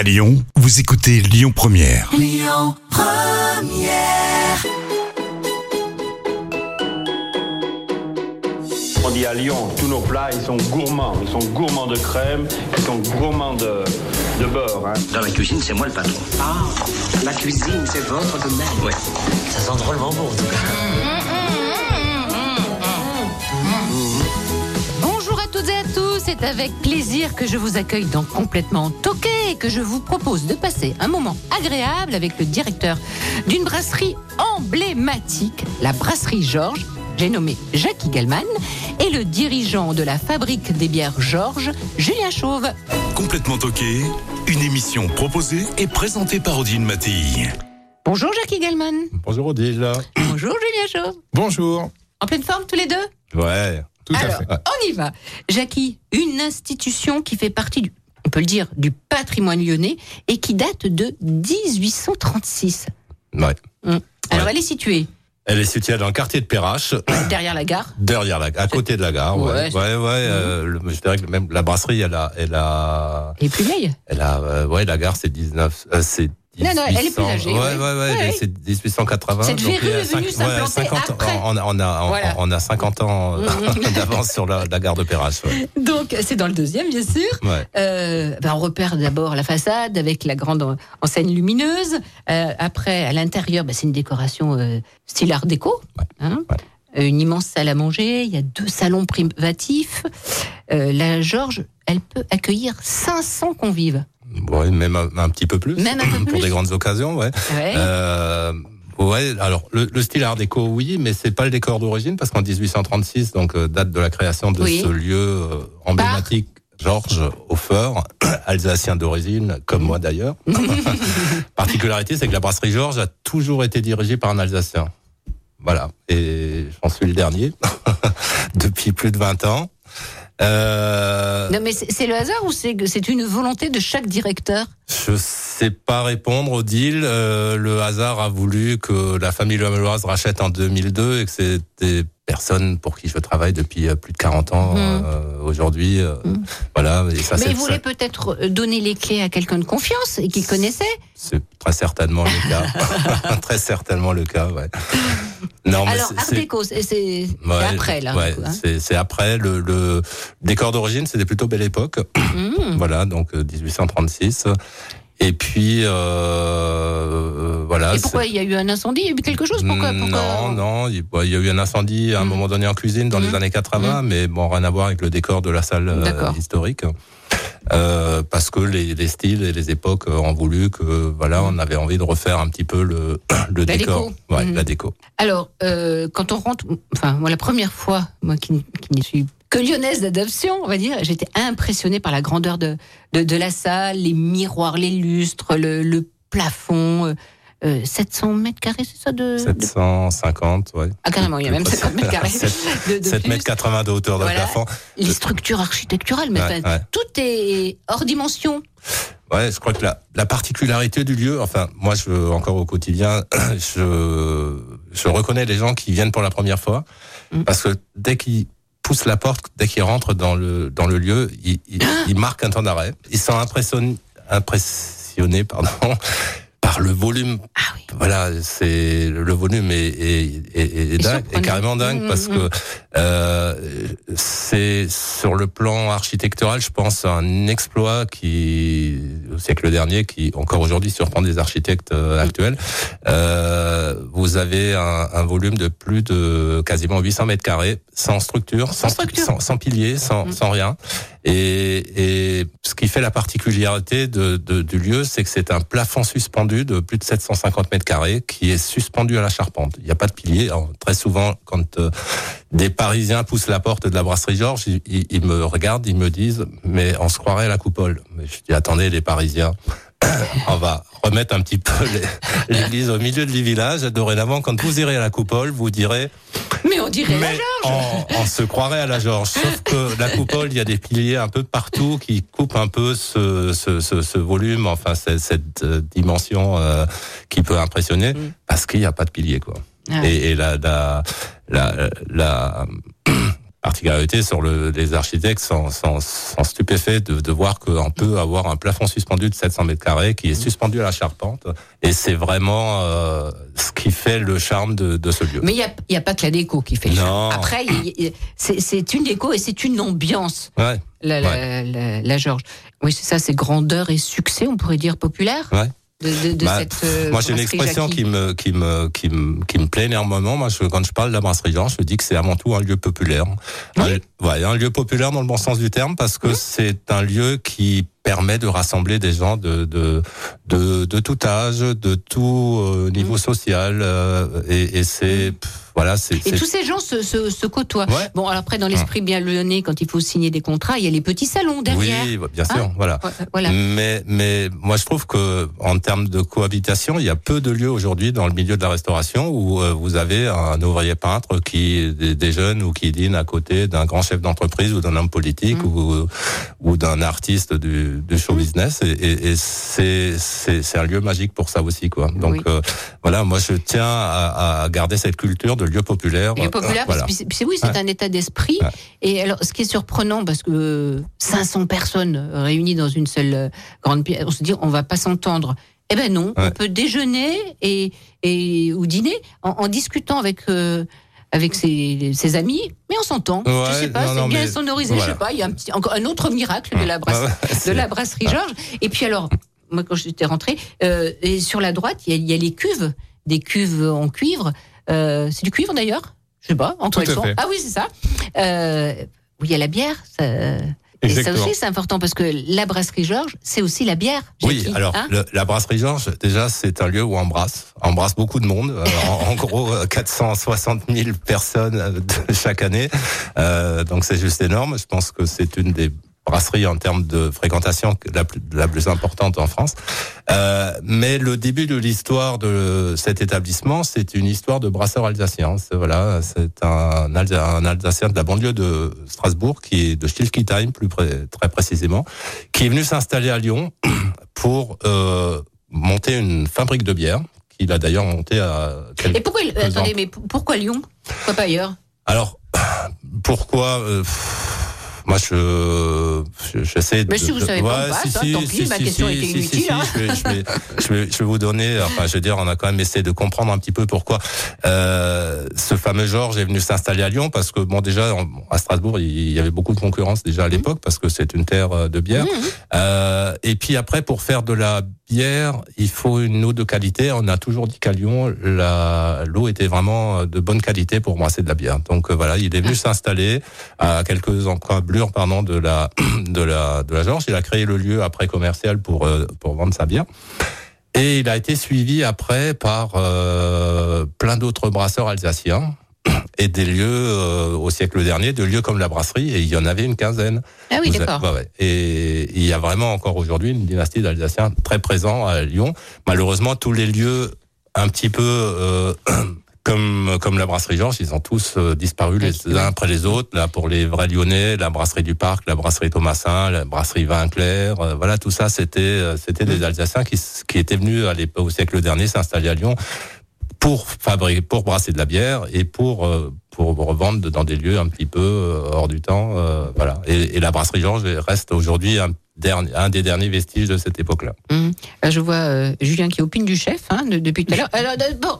À Lyon, vous écoutez Lyon Première. On dit à Lyon, tous nos plats, ils sont gourmands. Ils sont gourmands de crème, ils sont gourmands de, de beurre. hein. Dans la cuisine, c'est moi le patron. Ah, la cuisine, c'est votre domaine. Ouais. Ça sent drôlement bon, en tout cas. Bonjour à toutes et à tous, c'est avec plaisir que je vous accueille dans Complètement Toqué et que je vous propose de passer un moment agréable avec le directeur d'une brasserie emblématique, la brasserie Georges. J'ai nommé Jacques Igelman et le dirigeant de la fabrique des bières Georges, Julien Chauve. Complètement toqué, une émission proposée et présentée par Odile Mattei. Bonjour Jacques Igelman. Bonjour Odile. Bonjour Julien Chauve. Bonjour. En pleine forme tous les deux? Ouais, tout Alors, à fait. on y va. Jackie, une institution qui fait partie du, on peut le dire, du patrimoine lyonnais et qui date de 1836. Ouais. Hum. Alors, Ouais. elle est située Elle est située dans le quartier de Perrache, derrière la gare. derrière la, à côté de la gare. Ouais, Ouais, ouais, ouais. euh, le- je dirais que même la brasserie, elle a, elle a, Elle est plus vieille? elle a, euh, ouais, la gare, c'est 19, euh, c'est Non, non, elle est plus 1800, âgée, Ouais, ouais. ouais, ouais, c'est 1880. Cette verrue est venue s'implanter 50 après. On a, on a, on- Voilà. on a 50 ans euh, Mhm. d'avance sur la, la gare de. Ouais. Donc, c'est dans le deuxième, bien sûr. Ouais. Euh, ben, on repère d'abord la façade avec la grande en- enseigne lumineuse. Euh, après, à l'intérieur, ben, c'est une décoration euh, style art déco. hein. ouais. Une immense salle à manger. Il y a deux salons privatifs. Euh, la Georges, elle peut accueillir 500 convives. Ouais, même un, un petit peu plus. Même un peu Pour plus. des grandes occasions, ouais. Ouais. Euh, ouais, alors le, le style art déco, oui, mais c'est pas le décor d'origine parce qu'en 1836, donc euh, date de la création de Oui. ce lieu euh, emblématique. Georges Hofer, alsacien d'origine, comme moi d'ailleurs. Particularité, c'est que la brasserie Georges a toujours été dirigée par un Alsacien. Voilà, et j'en suis le dernier depuis plus de 20 ans. Euh, Non, mais c'est le hasard ou c'est une volonté de chaque directeur? Je sais pas répondre, Odile. Euh, le hasard a voulu que la famille Lamelloise rachète en 2002 et que c'est des personnes pour qui je travaille depuis euh, plus de 40 ans Mhm. euh, aujourd'hui. euh, Mhm. Voilà, et ça Mais il voulait peut-être donner les clés à quelqu'un de confiance et qui connaissait. c'est très certainement le cas. très certainement le cas, ouais. Non, mais Alors, Art c'est- déco, c'est Ouais, après, là. ouais, hein. c'est après le, le décor d'origine, c'était plutôt belle époque. Mmh. Voilà, donc euh, 1836. Et puis euh, euh, voilà. Et pourquoi il y a eu un incendie? Il y a eu quelque chose? Pourquoi, pourquoi Non, non, il y a eu un incendie à un Mhm. moment donné en cuisine dans les années 80, mais bon, rien à voir avec le décor de la salle euh, historique. Euh, parce que les, les styles et les époques ont voulu que voilà, on avait envie de refaire un petit peu le, le La décor, déco. ouais, la déco. Alors, euh, quand on rentre, enfin, moi, la première fois, moi qui, qui ne suis que lyonnaise d'adoption, on va dire, j'étais impressionnée par la grandeur de, de, de la salle, les miroirs, les lustres, le, le plafond. euh, euh, 700 mètres carrés, c'est ça de, de- 750, ouais. Ah, carrément, il y a même 50 mètres carrés. de, de 7 plus. mètres 80 de hauteur de Voilà. plafond. Les structures architecturales, mais Ouais, enfin, ouais. tout est hors dimension. Ouais, je crois que la, la particularité du lieu, enfin, moi, je, encore au quotidien, je, je reconnais les gens qui viennent pour la première fois, Mm. parce que dès qu'ils poussent la porte, dès qu'ils rentrent dans le, dans le lieu, ils, ils, ils marquent un temps d'arrêt. Ils sont impressionnés, impressionnés, pardon, par le volume. Ah oui. Voilà, c'est le volume est, est, est, est Et dingue, carrément dingue Mm, parce mm, que euh, c'est sur le plan architectural, je pense, un exploit qui au siècle dernier, qui encore aujourd'hui surprend des architectes euh, Mm. actuels. Euh, vous avez un, un volume de plus de quasiment 800 mètres carrés, sans structure, sans, structure. sans, sans piliers, sans, Mm. sans rien. Et, et ce qui fait la particularité de, de- du lieu, c'est que c'est un plafond suspendu de plus de 750 mètres carrés qui est suspendu à la charpente. Il n'y a pas de pilier. Alors, très souvent, quand euh, des Parisiens poussent la porte de la brasserie Georges, ils, ils- ils me regardent, ils me disent, mais on se croirait à la coupole. Mais je dis, attendez, les Parisiens. On va remettre un petit peu l'église au milieu du village. Dorénavant, quand vous irez à la coupole, vous direz Mais on dirait la Georges. on, on se croirait à la Georges. Sauf que la coupole, il y a des piliers un peu partout qui coupent un peu ce, ce, ce, ce volume, enfin cette, cette, euh, dimension euh, qui peut impressionner, Mm. parce qu'il n'y a pas de pilier, quoi. Ah. Et, et la, la, la, la- particularité sur le, les architectes sont, sont, sont stupéfaits de, de voir qu'on peut avoir un plafond suspendu de 700 mètres carrés qui est suspendu à la charpente et c'est vraiment euh, ce qui fait le charme de, de ce lieu. Mais il n'y a, y a pas que la déco qui fait le Non. charme. Après, c'est une déco et c'est une ambiance, Ouais, la, la, la, la Georges. Oui, c'est ça, c'est grandeur et succès, on pourrait dire populaire ouais. De, de, de Bah, cette. euh, Moi, j'ai une expression Jackie. qui me, qui me, qui me, qui me plaît énormément. Moi, je, quand je parle de la brasserie Jean, je dis que c'est avant tout un lieu populaire. Un, ouais, un lieu populaire dans le bon sens du terme parce que c'est un lieu qui permet de rassembler des gens de, de, de, de tout âge, de tout euh, niveau social, euh, et, et c'est, pff, voilà, c'est, Et tous ces gens se, se, se côtoient. Ouais. Bon, alors après, dans l'esprit bien lyonnais, quand il faut signer des contrats, il y a les petits salons derrière. oui, bien sûr, Hein voilà. Voilà. Mais, mais moi, je trouve que en termes de cohabitation, il y a peu de lieux aujourd'hui dans le milieu de la restauration où euh, vous avez un ouvrier peintre qui des, des jeunes ou qui dîne à côté d'un grand chef d'entreprise ou d'un homme politique Mm. ou, ou d'un artiste du, du show business. Et, et, et c'est, un lieu magique pour ça aussi, quoi. Donc Oui. euh, voilà, moi, je tiens à, à garder cette culture de lieu populaire. Il est populaire, Voilà. c'est- oui, c'est un état d'esprit. Ouais. Et alors, ce qui est surprenant, parce que 500 personnes réunies dans une seule euh, grande pièce, on se dit, on va pas s'entendre. Eh ben non, on peut déjeuner et, et ou dîner en, en discutant avec euh, avec ses, ses amis, mais on s'entend. je Ouais, sais pas, c'est bien mais sonorisé. Je voilà. sais pas, il y a un petit encore un autre miracle de la brasserie, ouais, de c'est- la brasserie Georges. Et puis alors, moi quand j'étais rentrée, euh, et sur la droite, il y, a, il y a les cuves, des cuves en cuivre. Euh, c'est du cuivre d'ailleurs? Je sais pas. En quoi elles sont. Ah oui, c'est ça. Euh, oui, il y a la bière. Ça, et ça aussi, c'est important parce que la brasserie Georges, c'est aussi la bière. Oui, alors hein le- la brasserie Georges, déjà, c'est un lieu où on embrasse, on embrasse beaucoup de monde. Euh, en, en gros, euh, 460 000 personnes euh, de- chaque année. Euh, donc c'est juste énorme. Je pense que c'est une des brasseries en termes de fréquentation la plus, la plus importante en France. Euh, mais le début de l'histoire de cet établissement, c'est une histoire de brasseur alsacien. C'est voilà, c'est un, Alsa- un Alsacien de la banlieue de Strasbourg, qui est de Stilkisheim plus près- très précisément, qui est venu s'installer à Lyon pour euh, monter une fabrique de bière qu'il a d'ailleurs montée à. Et pourquoi, attendez, mais pourquoi Lyon? Pourquoi pas ailleurs? Alors pourquoi euh, moi je je- j'essaie de Mais si vous savez pas, hein, tant pis, ma question était inutile, si, je, vais, vous donner enfin je veux dire on a quand même essayé de comprendre un petit peu pourquoi euh, ce fameux Georges est venu s'installer à Lyon parce que bon déjà à Strasbourg il y avait beaucoup de concurrence déjà à Mmh. l'époque parce que c'est une terre euh, de bière. Euh, et puis après, pour faire de la bière, il faut une eau de qualité. On a toujours dit qu'à Lyon, l'eau était vraiment de bonne qualité pour brasser de la bière. Donc euh, voilà, il est venu s'installer à quelques encablures pardon de la de la de la Georges. Il a créé le lieu après commercial pour euh, pour vendre sa bière. Et il a été suivi après par euh, plein d'autres brasseurs alsaciens et des lieux euh, au siècle dernier, de lieux comme la brasserie, et il y en avait une quinzaine. Ah oui, d'accord. avez- ouais, ouais. Et il y a vraiment encore aujourd'hui une dynastie d'Alsaciens très présent à Lyon. Malheureusement, tous les lieux un petit peu euh, comme comme la brasserie Georges, ils ont tous euh, disparu les Oui, uns après les autres. Là, pour les vrais Lyonnais, la brasserie du Parc, la brasserie Thomasin, la brasserie Vinclair, euh, voilà, tout ça, c'était euh, c'était des Alsaciens qui qui étaient venus à l'époque au siècle dernier s'installer à Lyon pour fabriquer, pour brasser de la bière et pour euh, pour revendre dans des lieux un petit peu euh, hors du temps, euh, voilà. Et, et la brasserie Georges reste aujourd'hui un dernier, un des derniers vestiges de cette époque-là. Là, je vois euh, Julien qui opine du chef hein, de- depuis tout à l'heure. Alors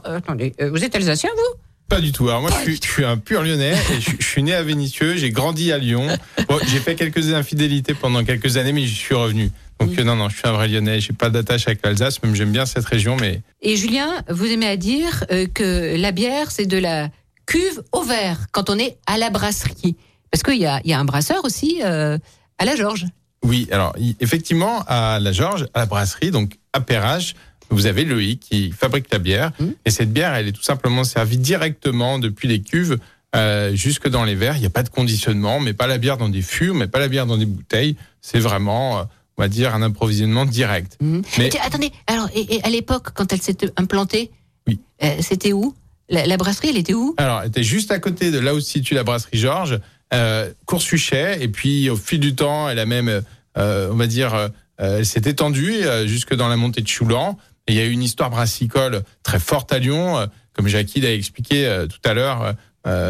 euh, attendez, euh, vous êtes alsacien vous? Pas du tout. Alors moi, je suis, je suis un pur lyonnais. Et je, je suis né à Vénissieux. J'ai grandi à Lyon. Bon, j'ai fait quelques infidélités pendant quelques années, mais j'y suis revenu. Donc euh, non, non, je suis un vrai lyonnais. J'ai pas d'attache avec l'Alsace, même j'aime bien cette région, mais Et Julien, vous aimez à dire euh, que la bière, c'est de la cuve au verre quand on est à la brasserie. Parce qu'il y a, y a un brasseur aussi euh, à la Georges. oui. Alors effectivement, à la Georges, à la brasserie, donc à Perrache, vous avez Loïc qui fabrique la bière. Mhm. Et cette bière, elle est tout simplement servie directement depuis les cuves. euh, jusque dans les verres, il n'y a pas de conditionnement, mais pas la bière dans des fûts, mais pas la bière dans des bouteilles. C'est vraiment, on va dire, un approvisionnement direct. Mhm. Mais- tiens, attendez, alors et, et à l'époque, quand elle s'est implantée, Oui. euh, c'était où? La, la brasserie, elle était où? Alors, elle était juste à côté de là où se situe la brasserie Georges, euh, Coursuchet, et puis au fil du temps, elle a même, euh, on va dire, euh, elle s'est étendue jusque dans la montée de Choulan. Et il y a eu une histoire brassicole très forte à Lyon, comme Jackie l'a expliqué tout à l'heure.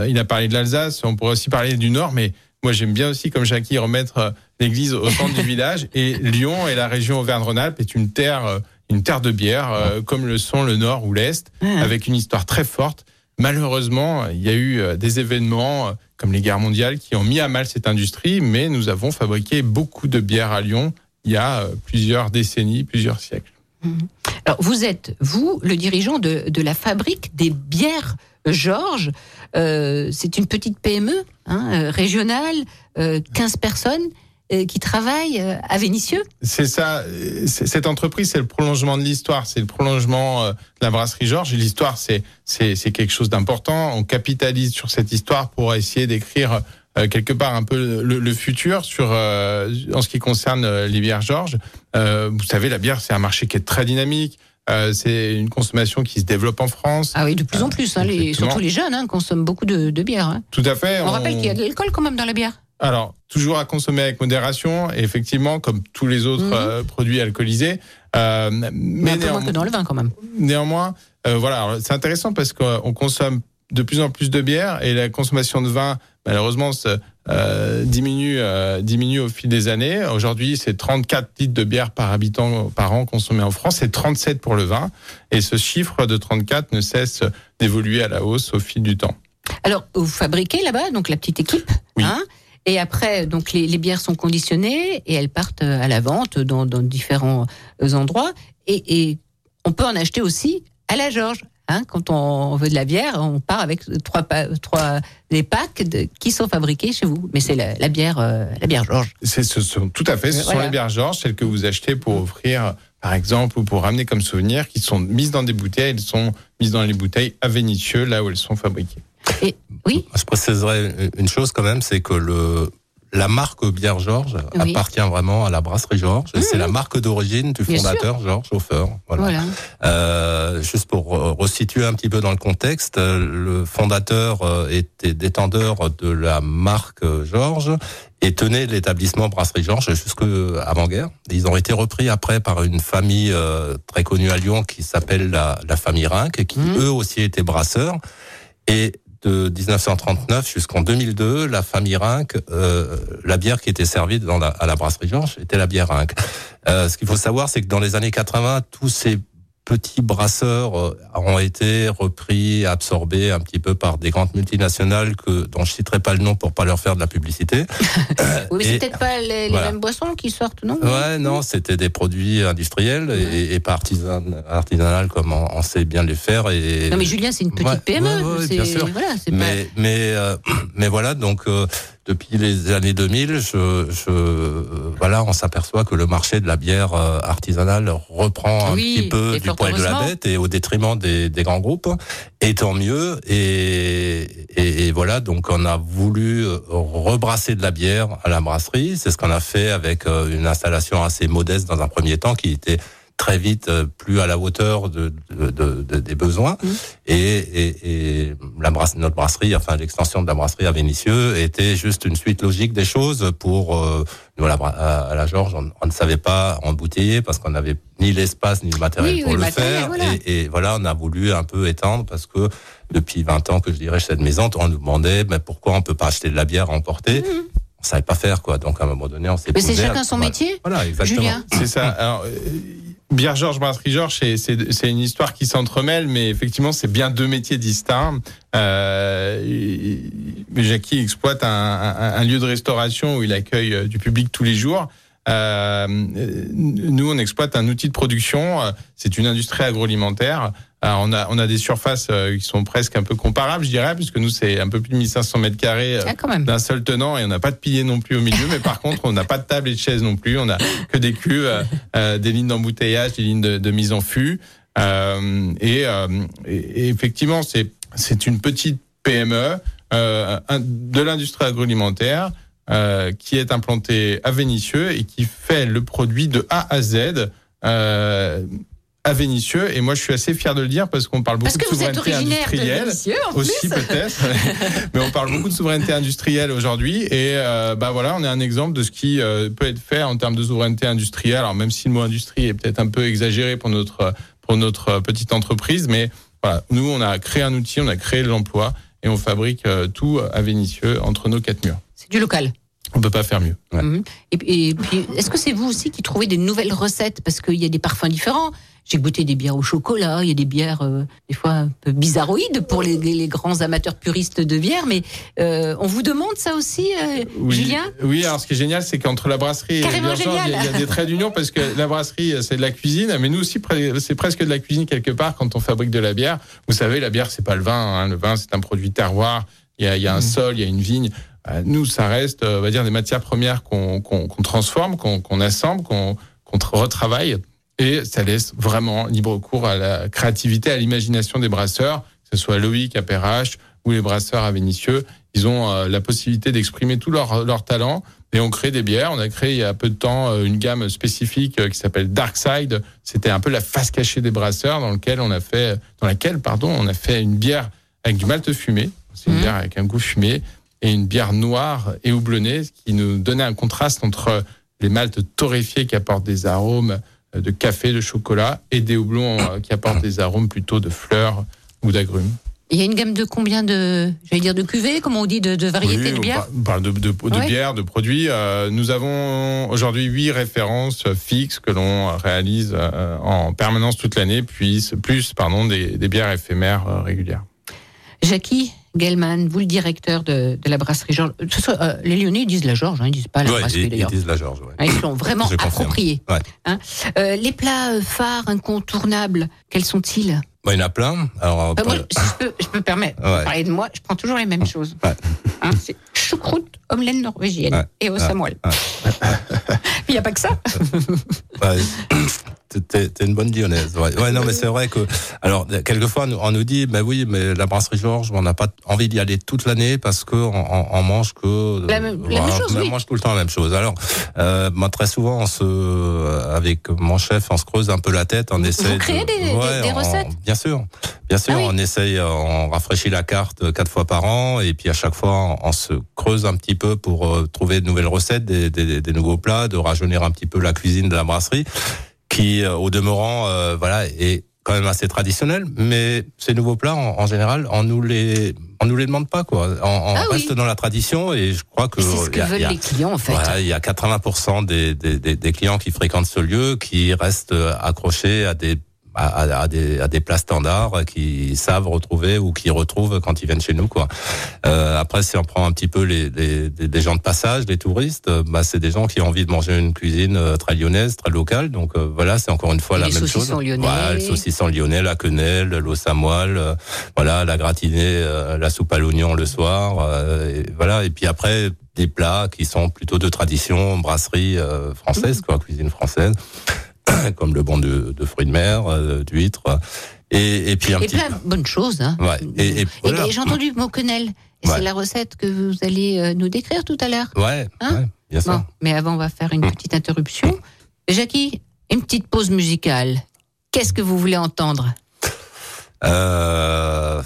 il a parlé de l'Alsace, on pourrait aussi parler du Nord, mais moi j'aime bien aussi, comme Jackie, remettre euh, l'église au centre du village. Et Lyon et la région Auvergne-Rhône-Alpes est une terre, euh, une terre de bière, euh, comme le sont le Nord ou l'Est, avec une histoire très forte. Malheureusement, il y a eu des événements comme les guerres mondiales qui ont mis à mal cette industrie, mais nous avons fabriqué beaucoup de bières à Lyon il y a plusieurs décennies, plusieurs siècles. Alors, vous êtes, vous, le dirigeant de, de la fabrique des bières Georges. Euh, c'est une petite PME hein, euh, régionale, euh, 15 personnes euh, qui travaillent euh, à Vénissieux. C'est ça. Cette entreprise, c'est le prolongement de l'histoire. C'est le prolongement de la brasserie Georges. L'histoire, c'est c'est quelque chose d'important. On capitalise sur cette histoire pour essayer d'écrire quelque part un peu le, futur sur en ce qui concerne les bières Georges. Vous savez, la bière, c'est un marché qui est très dynamique. Euh, c'est une consommation qui se développe en France. Ah oui, de plus en plus. Hein, les, surtout les jeunes hein, consomment beaucoup de, de bière. hein. Tout à fait. On, rappelle qu'il y a de l'alcool quand même dans la bière. Alors, toujours à consommer avec modération, et effectivement, comme tous les autres Mhm. euh, produits alcoolisés. Euh, Mais, mais un peu moins que dans le vin quand même. Néanmoins, euh, voilà, c'est intéressant parce qu'on consomme de plus en plus de bière et la consommation de vin, malheureusement, se, euh, diminue, euh, diminue au fil des années. Aujourd'hui, c'est 34 litres de bière par habitant par an consommés en France, c'est 37 pour le vin. Et ce chiffre de 34 ne cesse d'évoluer à la hausse au fil du temps. Alors, vous fabriquez là-bas, donc la petite équipe. Oui. Hein, et après, donc les, les bières sont conditionnées et elles partent à la vente dans, dans différents euh, endroits. Et, et on peut en acheter aussi à la Georges. Hein, quand on veut de la bière, on part avec trois, des packs de, qui sont fabriqués chez vous. Mais c'est la, la bière, euh, la bière Georges. C'est ce sont tout à fait, ce sont les bières Georges, celles que vous achetez pour offrir, par exemple, ou pour ramener comme souvenir, qui sont mises dans des bouteilles. Elles sont mises dans les bouteilles à Vénissieux, là où elles sont fabriquées. Et oui, Je préciserai une chose quand même, c'est que le la marque Bière Georges Oui. appartient vraiment à la brasserie Georges. C'est la marque d'origine du fondateur Georges Hofer. Voilà. voilà. Euh, juste pour re- resituer un petit peu dans le contexte, le fondateur euh, était détendeur de la marque Georges et tenait l'établissement Brasserie Georges jusque avant-guerre. Ils ont été repris après par une famille euh, très connue à Lyon qui s'appelle la, la famille Rinck, qui Mhm. eux aussi étaient brasseurs. Et de 1939 jusqu'en 2002, la famille Rinck, euh, la bière qui était servie dans la, à la brasserie Georges était la bière Rinck. Euh, ce qu'il faut savoir, c'est que dans les années 80, tous ces petits brasseurs euh, ont été repris, absorbés un petit peu par des grandes multinationales que dont je citerai pas le nom pour pas leur faire de la publicité. Oui, mais c'est peut-être pas les, mêmes boissons qui sortent, non? Ouais, non, c'était des produits industriels et, et pas artisan, artisanal comme on, on sait bien les faire. Et Non, mais Julien, c'est une petite Ouais, PME. ouais, bien sûr. Voilà, c'est pas- mais mais euh, mais voilà donc euh, depuis les années 2000 je, je voilà on s'aperçoit que le marché de la bière euh, artisanale reprend un petit peu du poil de la bête et au détriment des, des grands groupes. Et tant mieux. Et, et, et voilà donc on a voulu euh, rebrasser de la bière à la brasserie. C'est ce qu'on a fait avec euh, une installation assez modeste dans un premier temps qui était très vite euh, plus à la hauteur de, de- de- de- des besoins Mmh. et, et, et la brasse, notre brasserie, enfin l'extension de la brasserie à Vénissieux était juste une suite logique des choses pour euh, nous à la, à, la Georges, on, on ne savait pas embouteiller parce qu'on n'avait ni l'espace ni le matériel Oui, pour oui, le matériel, faire voilà. et, et voilà on a voulu un peu étendre parce que depuis 20 ans que je dirais chez cette maison, on nous demandait mais pourquoi on peut pas acheter de la bière à emporter On savait pas faire quoi, donc à un moment donné on s'est. Mais c'est chacun son voilà. métier. Voilà, exactement. Julien C'est ça. Alors, euh, Bière Georges, Brasserie Georges, c'est- c'est c'est une histoire qui s'entremêle, mais effectivement, c'est bien deux métiers distincts. Euh, Jackie exploite un, un- un lieu de restauration où il accueille euh, du public tous les jours. Euh, nous, on exploite un outil de production. euh, C'est une industrie agroalimentaire. Alors, on a on a des surfaces euh, qui sont presque un peu comparables, je dirais, puisque nous c'est un peu plus de 1500 mètres carrés euh, Ah, d'un seul tenant et on n'a pas de pilier non plus au milieu. mais par contre, on n'a pas de table et de chaise non plus. On a que des cuves, euh, euh, des lignes d'embouteillage, des lignes de, de mise en fût. Euh, et, euh, et- effectivement, c'est c'est une petite PME euh, de l'industrie agroalimentaire euh, qui est implantée à Vénissieux et qui fait le produit de A à Z. Euh, à Vénissieux et moi je suis assez fier de le dire parce qu'on parle beaucoup de souveraineté de industrielle en aussi peut-être mais on parle beaucoup de souveraineté industrielle aujourd'hui et euh, bah voilà on est un exemple de ce qui euh, peut être fait en termes de souveraineté industrielle alors même si le mot industrie est peut-être un peu exagéré pour notre pour notre petite entreprise mais voilà nous on a créé un outil on a créé de l'emploi et on fabrique euh, tout à Vénissieux entre nos quatre murs. C'est du local. On peut pas faire mieux. Ouais. Mhm. Et, et puis, est-ce que c'est vous aussi qui trouvez des nouvelles recettes? Parce qu'il y a des parfums différents. J'ai goûté des bières au chocolat, il y a des bières euh, des fois un peu bizarroïdes pour les, les- les grands amateurs puristes de bière, mais euh, on vous demande ça aussi, euh, Oui, Julien? Oui, alors ce qui est génial, c'est qu'entre la brasserie et Carrément la bière Georges, il y, a- il y a des traits d'union parce que la brasserie, c'est de la cuisine, mais nous aussi, c'est presque de la cuisine quelque part quand on fabrique de la bière. Vous savez, la bière, c'est pas le vin. hein. Le vin, c'est un produit terroir. Il y a, il y a un sol, il y a une vigne. Nous, ça reste, on va dire, des matières premières qu'on transforme, qu'on assemble, qu'on qu'on tra- retravaille. Et ça laisse vraiment libre cours à la créativité, à l'imagination des brasseurs, que ce soit Loïc à Perrache ou les brasseurs à Vénissieux. Ils ont euh, la possibilité d'exprimer tout leur, leur talent et on crée des bières. On a créé il y a peu de temps euh, une gamme spécifique euh, qui s'appelle Dark Side. C'était un peu la face cachée des brasseurs dans lequel on a fait, dans laquelle, pardon, on a fait une bière avec du malt fumé. C'est une Mhm. bière avec un goût fumé et une bière noire et houblonnée, qui nous donnait un contraste entre les maltes torréfiés qui apportent des arômes de café, de chocolat et des houblons euh, qui apportent des arômes plutôt de fleurs ou d'agrumes. Il y a une gamme de combien de, j'allais dire de cuvées, comment on dit, de, de variétés Oui, de on bière par- on parle de, de, de Ouais. bières, de produits. Euh, nous avons aujourd'hui huit références fixes que l'on réalise euh, en permanence toute l'année, puis plus pardon des, des bières éphémères euh, régulières. Jackie Gelman, vous le directeur de, de la brasserie Georges. Façon, euh, les Lyonnais disent la Georges, hein, ils disent pas la Ouais, brasserie ils, ils d'ailleurs. disent la Georges. ouais. Ils l'ont vraiment Je confirme. approprié. Ouais. Hein Euh, les plats euh, phares incontournables, quels sont-ils? Bon, il y en a plein. Alors, Bah, moi, pas- si je peux, je peux permettre de parler de moi, je prends toujours les mêmes choses. Hein, c'est choucroute, omelette norvégienne et au samoil. Il n'y a pas que ça. T'es- une bonne lyonnaise. Ouais. ouais, non, mais c'est vrai que, alors, quelquefois, on nous- dit, mais oui, mais la brasserie Georges, on n'a pas envie d'y aller toute l'année parce que on, on- mange que La même- la même chose, on oui. mange tout le temps la même chose. Alors, euh, moi, très souvent, on se, euh, avec mon chef, on se creuse un peu la tête, on essaie. créez de- des- des- des on- recettes Bien sûr, bien sûr, Ah oui. on essaye, on rafraîchit la carte quatre fois par an, et puis à chaque fois, on, on se creuse un petit peu pour euh, trouver de nouvelles recettes, des, des, des nouveaux plats, de rajeunir un petit peu la cuisine de la brasserie qui, euh, au demeurant, euh, voilà, est quand même assez traditionnel. Mais ces nouveaux plats, en, en général, on nous les, on nous les demande pas, quoi. On, on Ah oui. reste dans la tradition et je crois que C'est ce que a- veulent a- les clients, en fait. voilà, il y a 80% des, des, des, des clients qui fréquentent ce lieu qui restent accrochés à des à, à- à des, à des plats standards qui savent retrouver ou qui retrouvent quand ils viennent chez nous quoi. Euh, après si on prend un petit peu les, les, les- des gens de passage, les touristes, euh, bah c'est des gens qui ont envie de manger une cuisine euh, très lyonnaise, très locale. Donc euh, voilà, c'est encore une fois Et la même chose. lyonnais. Voilà, le saucisson lyonnais, la quenelle, l'eau samoile, euh, voilà, la gratinée, euh, la soupe à l'oignon le soir, euh, et voilà. Et puis après des plats qui sont plutôt de tradition brasserie euh, française, quoi, cuisine française, comme le bon de, de fruits de mer, euh, d'huîtres, et, et puis un Et petit. plein de bonnes choses. Hein. Ouais, et- et voilà. j'ai entendu mot quenelle. Ouais. c'est la recette que vous allez euh, nous décrire tout à l'heure. Ouais, Hein ouais, bien sûr. Bon, mais avant, on va faire une petite interruption. Jackie, une petite pause musicale. Qu'est-ce que vous voulez entendre? Euh,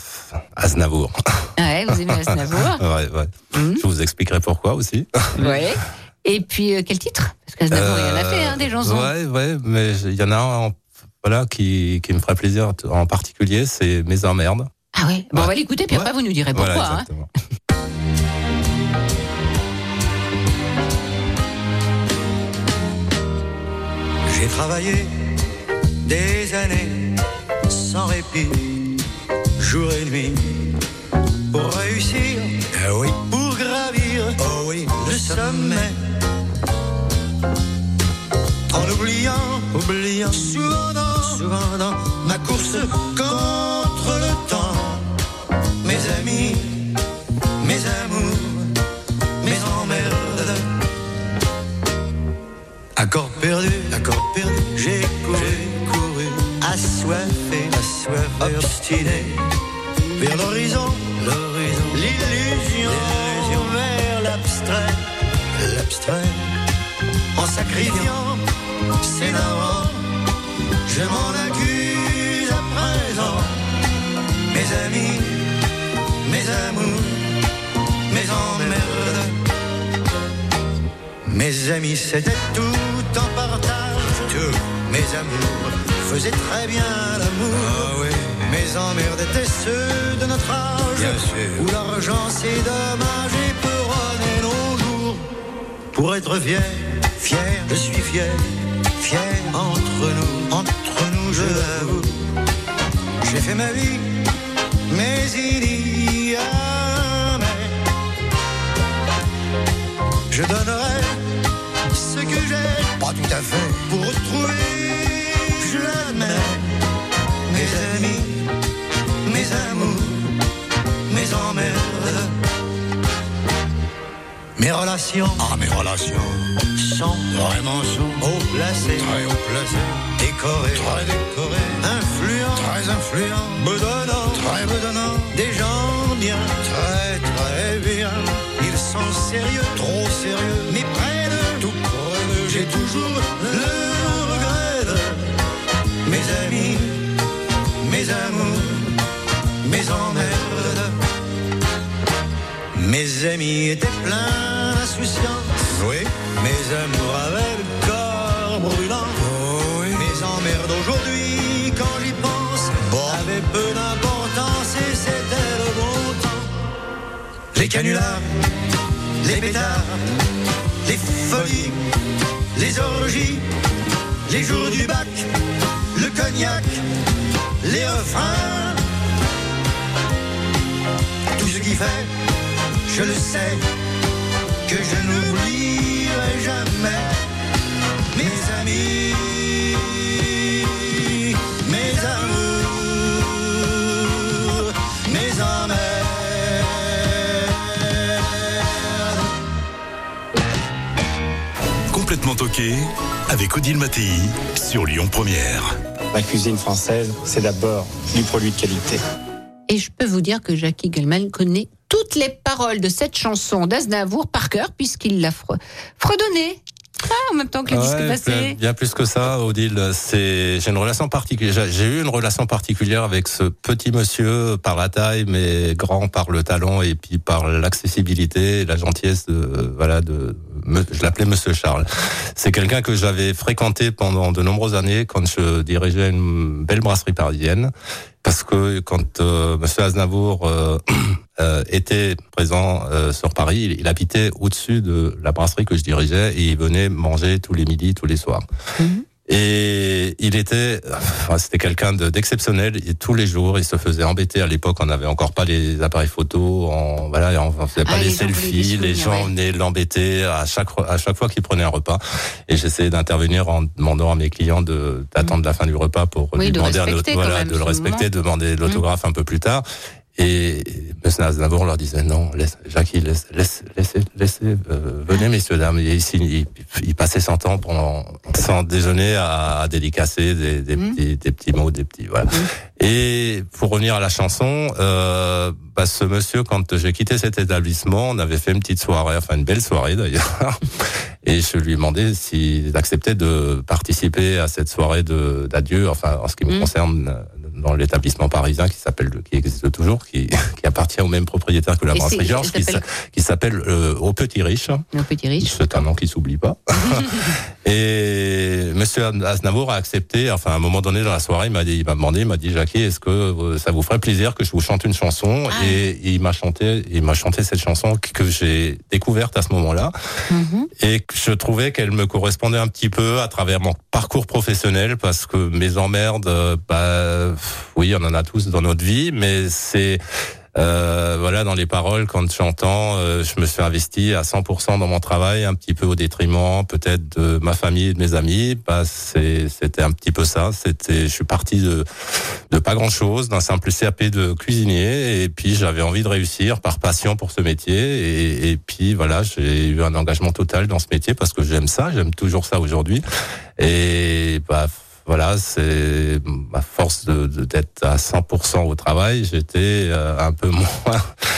Aznavour. Ouais, vous aimez Aznavour? Ouais, ouais. Mhm. Je vous expliquerai pourquoi aussi. Ouais. Et puis, euh, quel titre? Parce qu'Aznavour, il en a fait, hein, des chansons. Euh, Ouais, ouais, mais il y en a un en- voilà, qui, qui me ferait plaisir en particulier, c'est Mes emmerdes. Ah ouais? Bon, on va l'écouter, puis après, Ouais. vous nous direz pourquoi. Voilà, hein. exactement. J'ai travaillé des années sans répit, jour et nuit, pour réussir, ah oui, pour gravir, oh oui, le sommet. En oubliant, oubliant, souvent dans, souvent dans ma course contre le temps, mes amis, mes amours, mes emmerdes. Accord perdu, accord perdu, j'ai couru, couru, assoiffé, assoiffé, obstiné, vers l'horizon, l'horizon, l'illusion, vers l'abstrait, l'abstrait, en sacrifiant ses darons, je m'en accuse à présent, mes amis, mes amours, mes emmerdes. Mes amis, c'était tout en partage. Tous mes amours faisaient très bien l'amour. Mes Mes emmerdes étaient ceux de notre âge. Bien sûr. Où l'argent c'est dommage et peut nos jours. Pour être fier, fier, je suis fier, fier entre nous, entre nous, je l'avoue. J'ai fait ma vie, mais il y a mais. Je donnerai ce que j'ai, Pas tout à fait. pour retrouver, je mes amis, mes amours, mes emmerdes, mes relations Ah, mes relations. sont Vraiment sont haut placées, très haut placés. décorées, Très décorés. influents, Très influents. bedonnants, Très bedonnants. des gens bien, très très bien. Ils sont sérieux, trop Mes amis étaient pleins d'insouciance, Oui. mes amours avaient le corps brûlant. Mes emmerdes aujourd'hui, quand j'y pense, avaient peu d'importance et c'était le bon temps. Les canulars, les pétards, les folies, les orgies, les jours du bac, le cognac, les refrains. Tout ce qui fait, je le sais, que je n'oublierai jamais mes amis, mes amours, mes emmerdes. Complètement toqué avec Odile Mattei sur Lyon Première. La cuisine française, c'est d'abord du produit de qualité. Et je peux vous dire que Jackie Gelman connaît toutes les paroles de cette chanson d'Aznavour par cœur, puisqu'il l'a fre- fredonnée. Ah, en même temps que le disque passé. bien- plus que ça, Odile. C'est, j'ai une relation particulière. J'ai eu une relation particulière avec ce petit monsieur par la taille, mais grand par le talent et puis par l'accessibilité, et la gentillesse de, voilà, de, je l'appelais Monsieur Charles. C'est quelqu'un que j'avais fréquenté pendant de nombreuses années quand je dirigeais une belle brasserie parisienne. Parce que quand euh, Monsieur Aznavour euh, euh, était présent euh, sur Paris, il, il habitait au-dessus de la brasserie que je dirigeais et il venait manger tous les midis, tous les soirs. Et il était, enfin, c'était quelqu'un de- d'exceptionnel. Et tous les jours, il se faisait embêter. À l'époque, on n'avait encore pas les appareils photo. On, voilà, on on faisait pas Ah, les selfies. Les gens ouais. venaient l'embêter à chaque à chaque fois qu'il prenait un repas. Et j'essayais d'intervenir en demandant à mes clients de d'attendre la fin du repas pour Oui, lui de demander un voilà, de le respecter, moment. demander l'autographe un peu plus tard. Et M. Aznavour leur disait non, laisse, Jackie, laisse, laisse, laissez, laissez, euh, venez messieurs dames. Et ici, il, il passait son temps pendant sans déjeuner à, à dédicacer des, des, petits, des petits mots, des petits voilà. Et pour revenir à la chanson, euh, bah, ce monsieur, quand j'ai quitté cet établissement, on avait fait une petite soirée, enfin une belle soirée d'ailleurs. Et je lui ai demandé s'il acceptait de participer à cette soirée de d'adieu, enfin en ce qui me Mm. concerne dans l'établissement parisien qui s'appelle qui existe toujours, qui, qui appartient au même propriétaire que la brasserie Georges, qui s'appelle- euh, Au Petit Riche. Le petit riche. C'est un nom qui s'oublie pas. Et Monsieur Aznavour a accepté. Enfin, à un moment donné dans la soirée, il m'a dit, il m'a demandé, il m'a dit, Jackie, est-ce que euh, ça vous ferait plaisir que je vous chante une chanson? Ah. Et il m'a chanté, il m'a chanté cette chanson que j'ai découverte à ce moment-là Mhm. et je trouvais qu'elle me correspondait un petit peu à travers mon parcours professionnel parce que mes emmerdes, euh, bah, oui, on en a tous dans notre vie, mais c'est euh, voilà, dans les paroles, quand j'entends, euh, je me suis investi à 100% dans mon travail, un petit peu au détriment peut-être de ma famille et de mes amis. Bah, c'était un petit peu ça. C'était, je suis parti de, de pas grand-chose, d'un simple CAP de cuisinier, et puis j'avais envie de réussir par passion pour ce métier, et, et puis voilà, j'ai eu un engagement total dans ce métier parce que j'aime ça, j'aime toujours ça aujourd'hui, et bah voilà, c'est à force de, de- d'être à 100% au travail, j'étais euh, un peu moins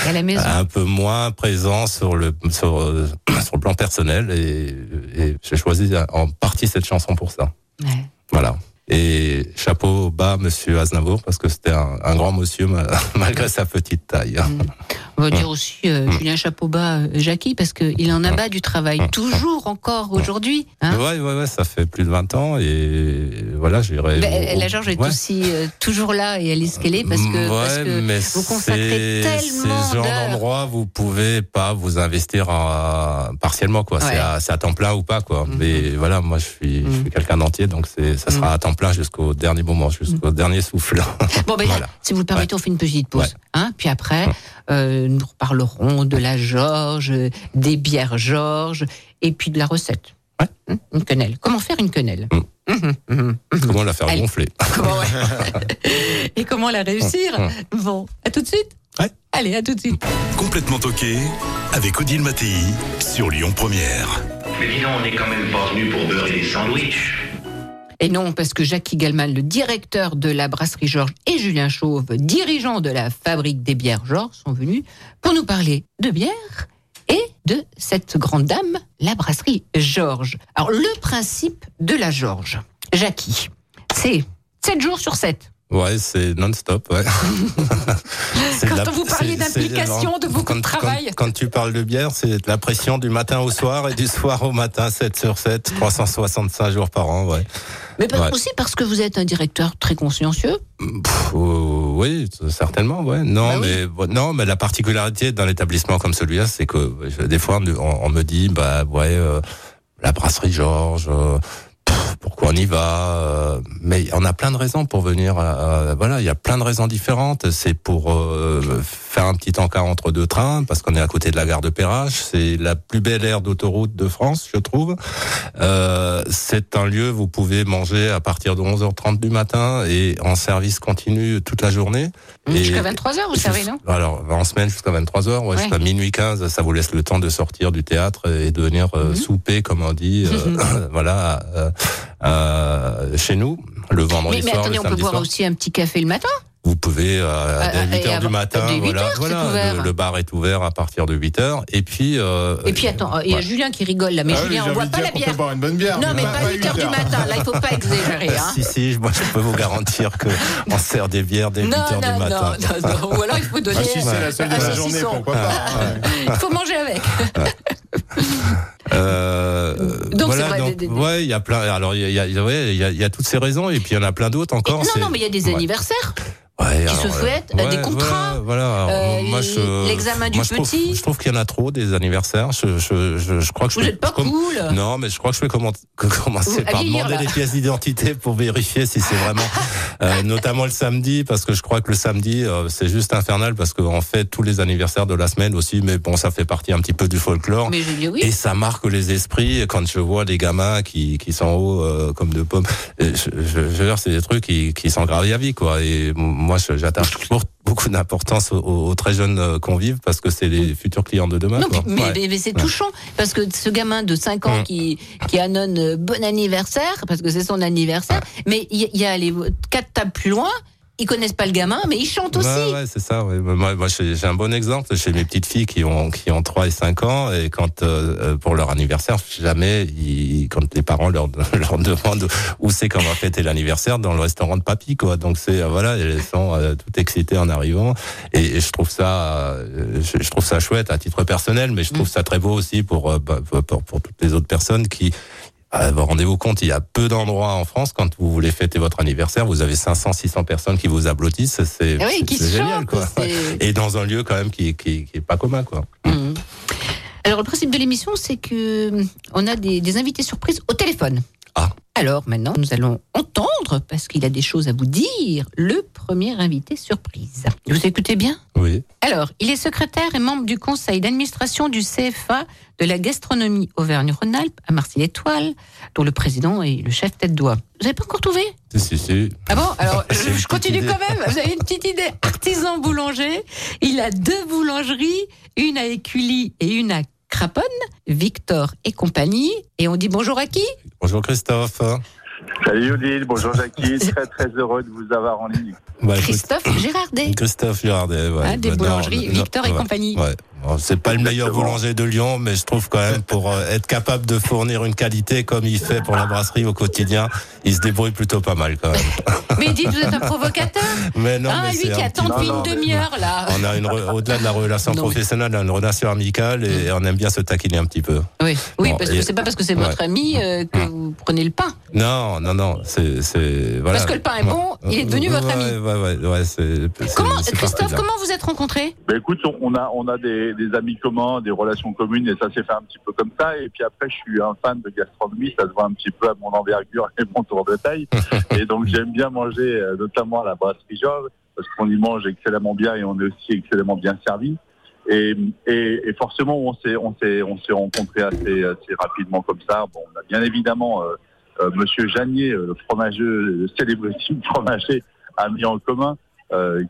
Et à la maison. un peu moins présent sur le sur, euh, sur le plan personnel et, et j'ai choisi en partie cette chanson pour ça. Ouais. Voilà. Et chapeau bas, Monsieur Aznavour, parce que c'était un, un grand monsieur ma- malgré sa petite taille. Mm. On va dire aussi euh, Julien Chapeau bas, euh, Jackie, parce qu'il en a bas du travail, toujours encore aujourd'hui. hein. ouais, ouais, ouais, ça fait plus de 20 ans et voilà, j'irai. Ben, la Georges est Ouais. aussi euh, toujours là et elle est ce qu'elle est parce que, parce que mais vous consacrez c'est- tellement Ces genre d'endroit, vous pouvez pas vous investir en- partiellement, quoi. C'est à, temps plein ou pas, quoi. Mais voilà, moi, je suis, je suis quelqu'un d'entier, donc ça sera à temps plein jusqu'au dernier moment, jusqu'au dernier souffle. Bon, ben, Voilà. si vous le permettez, on fait une petite pause. Ouais. Hein, puis après, euh, nous reparlerons de la Georges, des bières Georges, et puis de la recette. Ouais. Hein, une quenelle. Comment faire une quenelle Mm. Mhm, mhm. Comment la faire Allez. gonfler Comment, ouais. Et comment la réussir Bon, à tout de suite Ouais. Allez, à tout de suite. Complètement toqué avec Odile Mattei sur Lyon Première. Mais dis donc, on n'est quand même pas venu pour beurrer des sandwichs. Et non, parce que Jackie Gallman, le directeur de la brasserie Georges, et Julien Chauve, dirigeant de la fabrique des bières Georges, sont venus pour nous parler de bière et de cette grande dame, la brasserie Georges. Alors, le principe de la Georges, Jackie, c'est 7 jours sur 7. Ouais, c'est non-stop, ouais. Quand de la- vous parliez d'implication, de beaucoup quand- de travail. Quand, quand tu parles de bière, c'est de la pression du matin au soir et du soir au matin, 7 sur 7, 365 jours par an, ouais. Mais pas- Ouais. aussi parce que vous êtes un directeur très consciencieux. Pff, euh, oui, certainement, ouais. Non, Bah mais non, mais la particularité d'un établissement comme celui-là, c'est que des fois on, on me dit, bah ouais, euh, la brasserie Georges. euh, pourquoi on y va euh, Mais on a plein de raisons pour venir. euh, voilà, il y a plein de raisons différentes. C'est pour euh, faire un petit encart entre deux trains parce qu'on est à côté de la gare de Perrache. C'est la plus belle aire d'autoroute de France, je trouve. Euh, c'est un lieu où vous pouvez manger à partir de 11h30 du matin et en service continu toute la journée. Et- Jusqu'à 23h, vous savez, non? Alors, en semaine jusqu'à 23h, ouais, Ouais. jusqu'à minuit 15, ça vous laisse le temps de sortir du théâtre et de venir euh, Mhm. souper, comme on dit, euh, voilà, euh, euh, chez nous, le vendredi Mais, mais soir, attendez, le on peut samedi boire soir. aussi un petit café le matin? Vous pouvez, euh, Ah, dès ah, 8 et heures du matin, dès 8 voilà, heures, le, le bar est ouvert à partir de 8 heures. Et puis, euh, Et puis attends, il y a ouais. Julien qui rigole là, mais Ah oui, Julien, j'ai on boit pas la bière. boire une bonne bière. Non, mais pas 8 heures du matin, là, il faut pas exagérer. Hein. Si, si, moi je peux vous garantir que on sert des bières dès 8 Non, heures non, du non, matin. non, non, ou alors il faut donner. Ah, si c'est la seule de la journée, pourquoi pas. Il faut manger avec. Euh, Donc, voilà, c'est vrai, donc, des- des- ouais, il y a plein. Alors, il y a, y a- ouais, y a, il y a toutes ces raisons, et puis il y en a plein d'autres Et- encore. non, non, mais il y a des anniversaires. Ouais, qui se alors, fouettent, euh, des ouais, contrats, Voilà, euh, l'examen du moi, je trouve- petit. je trouve qu'il y en a trop des anniversaires. Je, je, je, je crois que je Vous peux- êtes pas cool. Non, mais je crois que je vais commencer par demander là. des pièces d'identité pour vérifier si c'est vraiment, euh, notamment le samedi, parce que je crois que le samedi euh, c'est juste infernal parce qu'on fait tous les anniversaires de la semaine aussi, mais bon, ça fait partie un petit peu du folklore. Mais je dis oui. Et ça marque les esprits quand je vois des gamins qui, qui sont hauts euh, comme de pommes. Je, je, je veux dire, c'est des trucs qui, qui sont gravés à vie, quoi. Et moi, j'attache toujours beaucoup d'importance aux, aux très jeunes euh, convives parce que c'est les futurs clients de demain. Non, quoi. puis- mais, Ouais. mais- mais c'est Ouais. touchant parce que ce gamin de 5 ans Mm. qui qui annonce euh, bon anniversaire parce que c'est son anniversaire, mais il y, il y a les quatre tables plus loin, ils connaissent pas le gamin, mais ils chantent aussi. Ouais, ouais, c'est ça. Ouais. Moi, moi, j'ai un bon exemple chez mes petites filles qui ont qui ont 3 et 5 ans et quand euh, euh, pour leur anniversaire, jamais ils, quand les parents leur leur demandent où c'est qu'on va fêter l'anniversaire dans le restaurant de papy quoi. Donc c'est euh, voilà, elles sont euh, toutes excitées en arrivant et, et je trouve ça euh, je, je trouve ça chouette à titre personnel, mais je trouve ça très beau aussi pour bah, pour, pour, pour toutes les autres personnes qui Rendez-vous compte, il y a peu d'endroits en France quand vous voulez fêter votre anniversaire, vous avez 500, 600 personnes qui vous applaudissent, c'est oui, c'est génial chantent, quoi. c'est- Et dans un lieu quand même qui qui, qui est pas commun quoi. Mhm. Alors le principe de l'émission, c'est que hum, on a des, des invités surprises au téléphone. Alors maintenant, nous allons entendre, parce qu'il a des choses à vous dire, le premier invité surprise. Vous écoutez bien? Oui. Alors, il est secrétaire et membre du conseil d'administration du CFA de la gastronomie Auvergne-Rhône-Alpes à Marseille-Étoile, dont le président est le chef tête d'oie. Vous n'avez pas encore trouvé? Si si si. Ah bon? Alors, je, continue idée. quand même. Vous avez une petite idée. Artisan boulanger. Il a deux boulangeries, une à Écully et une à Craponne, Victor et compagnie. Et on dit bonjour à qui? Bonjour Christophe. Salut Odile, bonjour Jackie, très très heureux de vous avoir en ligne. Bah, Christophe Gérardet. Christophe Girardet, ouais. Ah, des Bah, boulangeries non, Victor et ouais, compagnie. Ouais, C'est pas le meilleur boulanger de Lyon, mais je trouve quand même pour euh, être capable de fournir une qualité comme il fait pour la brasserie au quotidien, il se débrouille plutôt pas mal quand même. Mais dites, vous êtes un provocateur. Mais non, ah, mais lui qui attend depuis une demi-heure, là. On a une re- au-delà de la relation Non, professionnelle, on a une relation amicale et on aime bien se taquiner un petit peu. Oui, oui Bon, parce et- que c'est pas parce que c'est Ouais. votre ami euh, que vous prenez le pain. Non, non, non, c'est, voilà. Parce que le pain est bon, il est devenu votre ami. Ouais, ouais, ouais, Comment, Christophe, comment vous êtes rencontrés? Ben écoute, on a on a des, des amis communs, des relations communes, et ça s'est fait un petit peu comme ça. Et puis après, je suis un fan de gastronomie, ça se voit un petit peu à mon envergure et mon tour de taille. et donc j'aime bien manger, euh, notamment à la brasserie Georges, parce qu'on y mange excellemment bien et on est aussi excellemment bien servi. Et, et, et forcément, on s'est on s'est on s'est rencontrés assez assez rapidement comme ça. Bon, on a bien évidemment euh, euh, Monsieur Janier, le fromageux, le célébrissime fromager, a mis en commun